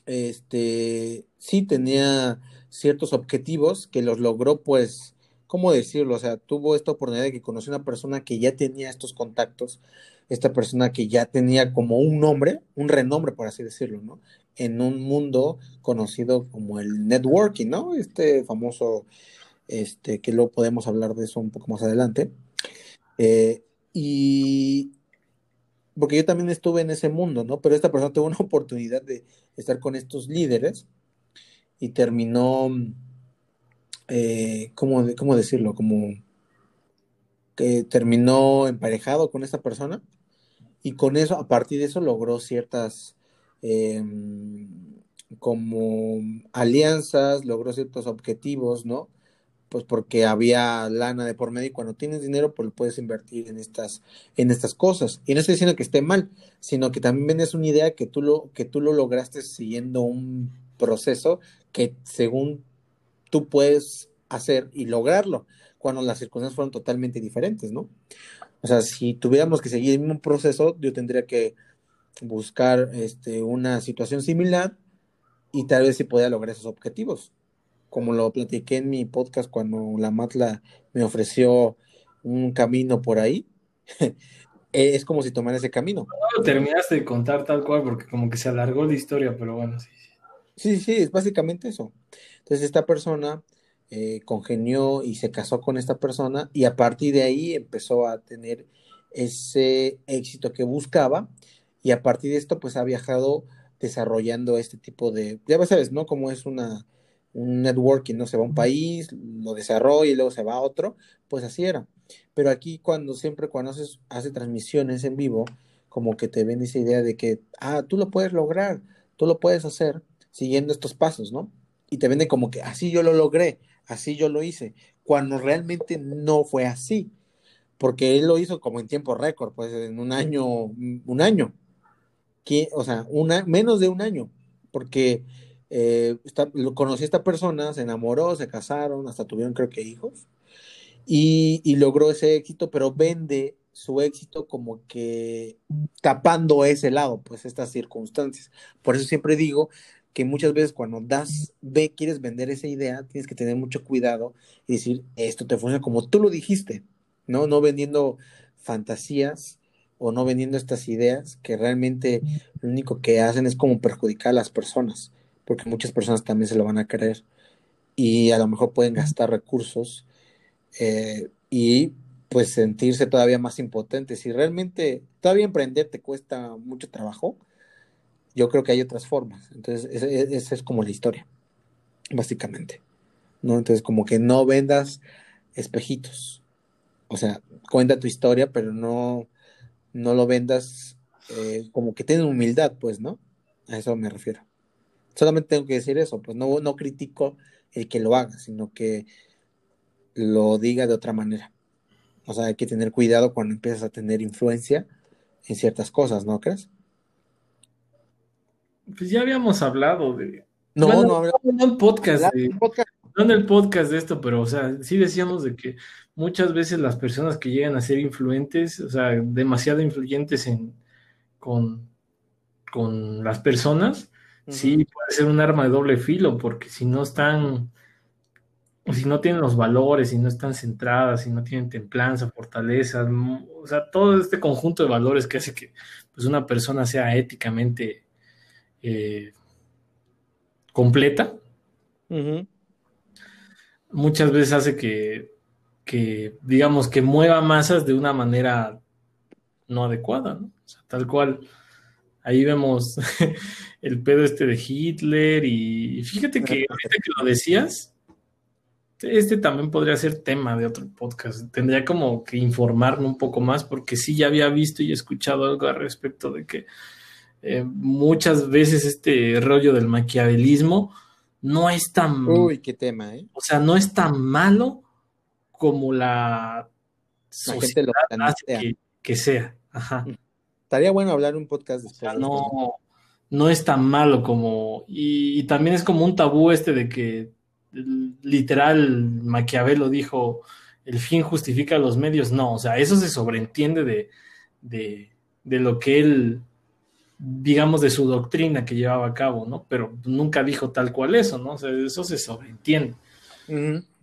este, sí tenía ciertos objetivos que los logró, pues, ¿cómo decirlo? O sea, tuvo esta oportunidad de que conoció una persona que ya tenía estos contactos, esta persona que ya tenía como un nombre, un renombre, por así decirlo, ¿no? En un mundo conocido como el networking, ¿no? Este famoso este, que luego podemos hablar de eso un poco más adelante. Eh, y porque yo también estuve en ese mundo, ¿no? Pero esta persona tuvo una oportunidad de estar con estos líderes y terminó, eh, ¿cómo, decirlo? Como que terminó emparejado con esta persona y con eso, a partir de eso, logró ciertas em, como alianzas, logró ciertos objetivos, ¿no? Pues porque había lana de por medio y cuando tienes dinero pues puedes invertir en estas en estas cosas. Y no estoy diciendo que esté mal sino que también es una idea que tú lo que tú lo lograste siguiendo un proceso que según tú puedes hacer y lograrlo cuando las circunstancias fueron totalmente diferentes no o sea si tuviéramos que seguir el mismo proceso yo tendría que buscar este una situación similar y tal vez si pueda lograr esos objetivos como lo platiqué en mi podcast cuando la Matla me ofreció un camino por ahí, es como si tomara ese camino. No terminaste de contar tal cual porque como que se alargó la historia, pero bueno, sí. Sí, sí, es básicamente eso. Entonces esta persona eh, congenió y se casó con esta persona y a partir de ahí empezó a tener ese éxito que buscaba y a partir de esto pues ha viajado desarrollando este tipo de, ya sabes, ¿no? Como es una un networking, ¿no? Se va a un país, lo desarrolla y luego se va a otro, pues así era. Pero aquí cuando siempre cuando haces, hace transmisiones en vivo, como que te ven esa idea de que, ah, tú lo puedes lograr, tú lo puedes hacer siguiendo estos pasos, ¿no? Y te venden como que así yo lo logré, así yo lo hice, cuando realmente no fue así, porque él lo hizo como en tiempo récord, pues en un año, un año, o sea, una, menos de un año, porque eh, lo, conocí a esta persona, se enamoró, se casaron, hasta tuvieron creo que hijos, y, logró ese éxito, pero vende su éxito como que tapando ese lado, pues estas circunstancias. Por eso siempre digo que muchas veces cuando das, ve, quieres vender esa idea, tienes que tener mucho cuidado y decir, esto te funciona como tú lo dijiste, ¿no? No vendiendo fantasías o no vendiendo estas ideas que realmente lo único que hacen es como perjudicar a las personas porque muchas personas también se lo van a creer y a lo mejor pueden gastar recursos eh, y pues sentirse todavía más impotentes. Si realmente todavía emprender te cuesta mucho trabajo, yo creo que hay otras formas. Entonces, esa es como la historia, básicamente. ¿no? Entonces, como que no vendas espejitos. O sea, cuenta tu historia, pero no, no lo vendas eh, como que ten humildad, pues, ¿no? A eso me refiero. Solamente tengo que decir eso, pues no, no critico el que lo haga, sino que lo diga de otra manera. O sea, hay que tener cuidado cuando empiezas a tener influencia en ciertas cosas, ¿no crees? Pues ya habíamos hablado de. No, no, no, en el podcast, No en el podcast de esto, pero, o sea, sí decíamos de que muchas veces las personas que llegan a ser influentes, o sea, demasiado influyentes en, con, con las personas, sí puede ser un arma de doble filo, porque si no están, si no tienen los valores, si no están centradas, si no tienen templanza, fortaleza, o sea, todo este conjunto de valores que hace que pues, una persona sea éticamente eh, completa, muchas veces hace que, que, digamos, que mueva masas de una manera no adecuada, ¿no? O sea, tal cual Ahí vemos el pedo este de Hitler y fíjate que que lo decías, este también podría ser tema de otro podcast. Tendría como que informarme un poco más porque sí ya había visto y escuchado algo al respecto de que eh, muchas veces este rollo del maquiavelismo no es tan... Uy, qué tema, ¿eh? O sea, no es tan malo como la sociedad hace que, sea. Ajá. Estaría bueno hablar un podcast después. no, no es tan malo como... Y, también es como un tabú este de que literal Maquiavelo dijo, el fin justifica los medios. No, o sea, eso se sobreentiende de, de, de lo que él digamos, de su doctrina que llevaba a cabo, ¿no? Pero nunca dijo tal cual eso, ¿no? O sea, eso se sobreentiende.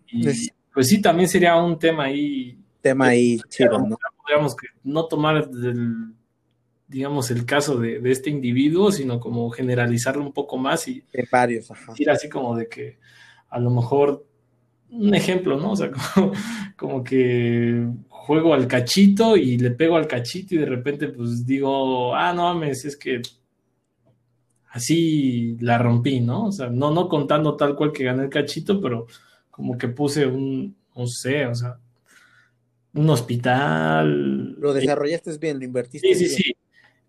Y pues sí, también sería un tema ahí. Tema ahí, chido, ¿no? Digamos que no tomar digamos, el caso de, este individuo, sino como generalizarlo un poco más y de varios, ajá. decir así como de que a lo mejor un ejemplo, ¿no? O sea, como, como que juego al cachito y le pego al cachito y de repente pues digo, ah, no mames, es que así la rompí, ¿no? O sea, no, no contando tal cual que gané el cachito, pero como que puse un, no sé, o sea, un hospital. Lo desarrollaste bien, lo invertiste. Sí, sí, sí.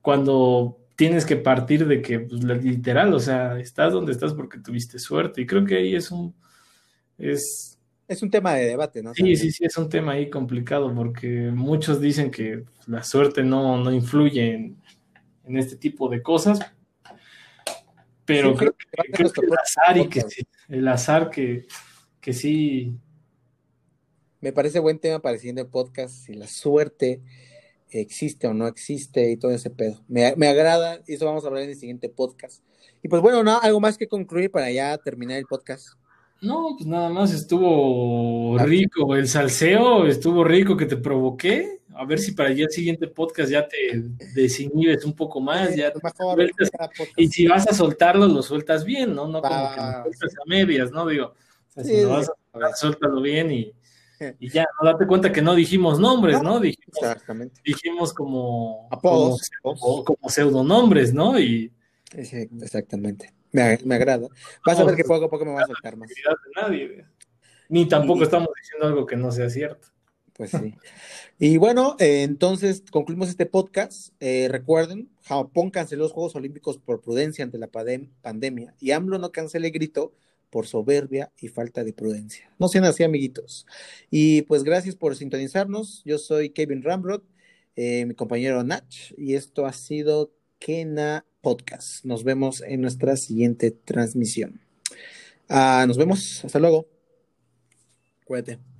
Cuando tienes que partir de que, pues, literal, o sea, estás donde estás porque tuviste suerte. Y creo que ahí es un, es, es un tema de debate, ¿no? Sí, sí, sí, es un tema ahí complicado porque muchos dicen que la suerte no, no influye en, este tipo de cosas, pero creo, que, el azar y que sí, el azar que, que sí. Me parece buen tema para el siguiente podcast, si la suerte existe o no existe y todo ese pedo. Me, me agrada y eso vamos a hablar en el siguiente podcast. Y pues bueno, ¿no? algo más que concluir para ya terminar el podcast. No, pues nada más estuvo rico el salseo, estuvo rico que te provoqué. A ver si para el siguiente podcast ya te desinhibes un poco más. ya y si vas a soltarlo, lo sueltas bien, ¿no? No como que lo sueltas a medias, ¿no? Digo, o sea, si lo vas a soltar, suéltalo bien y, y ya, no date cuenta que no dijimos nombres, ¿no? Dijimos, Exactamente. dijimos como, como, como, pseudonombres, ¿no? Y, Exactamente. Me, agrada. Vas a ver que poco a poco me va a soltar más. nadie. Ni tampoco estamos diciendo algo que no sea cierto. Pues sí. Y bueno, eh, entonces concluimos este podcast. Eh, recuerden, Japón canceló los Juegos Olímpicos por prudencia ante la pandemia y AMLO no cancele grito por soberbia y falta de prudencia. No sean así, amiguitos. Y pues gracias por sintonizarnos. Yo soy Kevin Ramrod, eh, mi compañero Nach, y esto ha sido Kena Podcast. Nos vemos en nuestra siguiente transmisión. Ah, nos vemos. Hasta luego. Cuídate.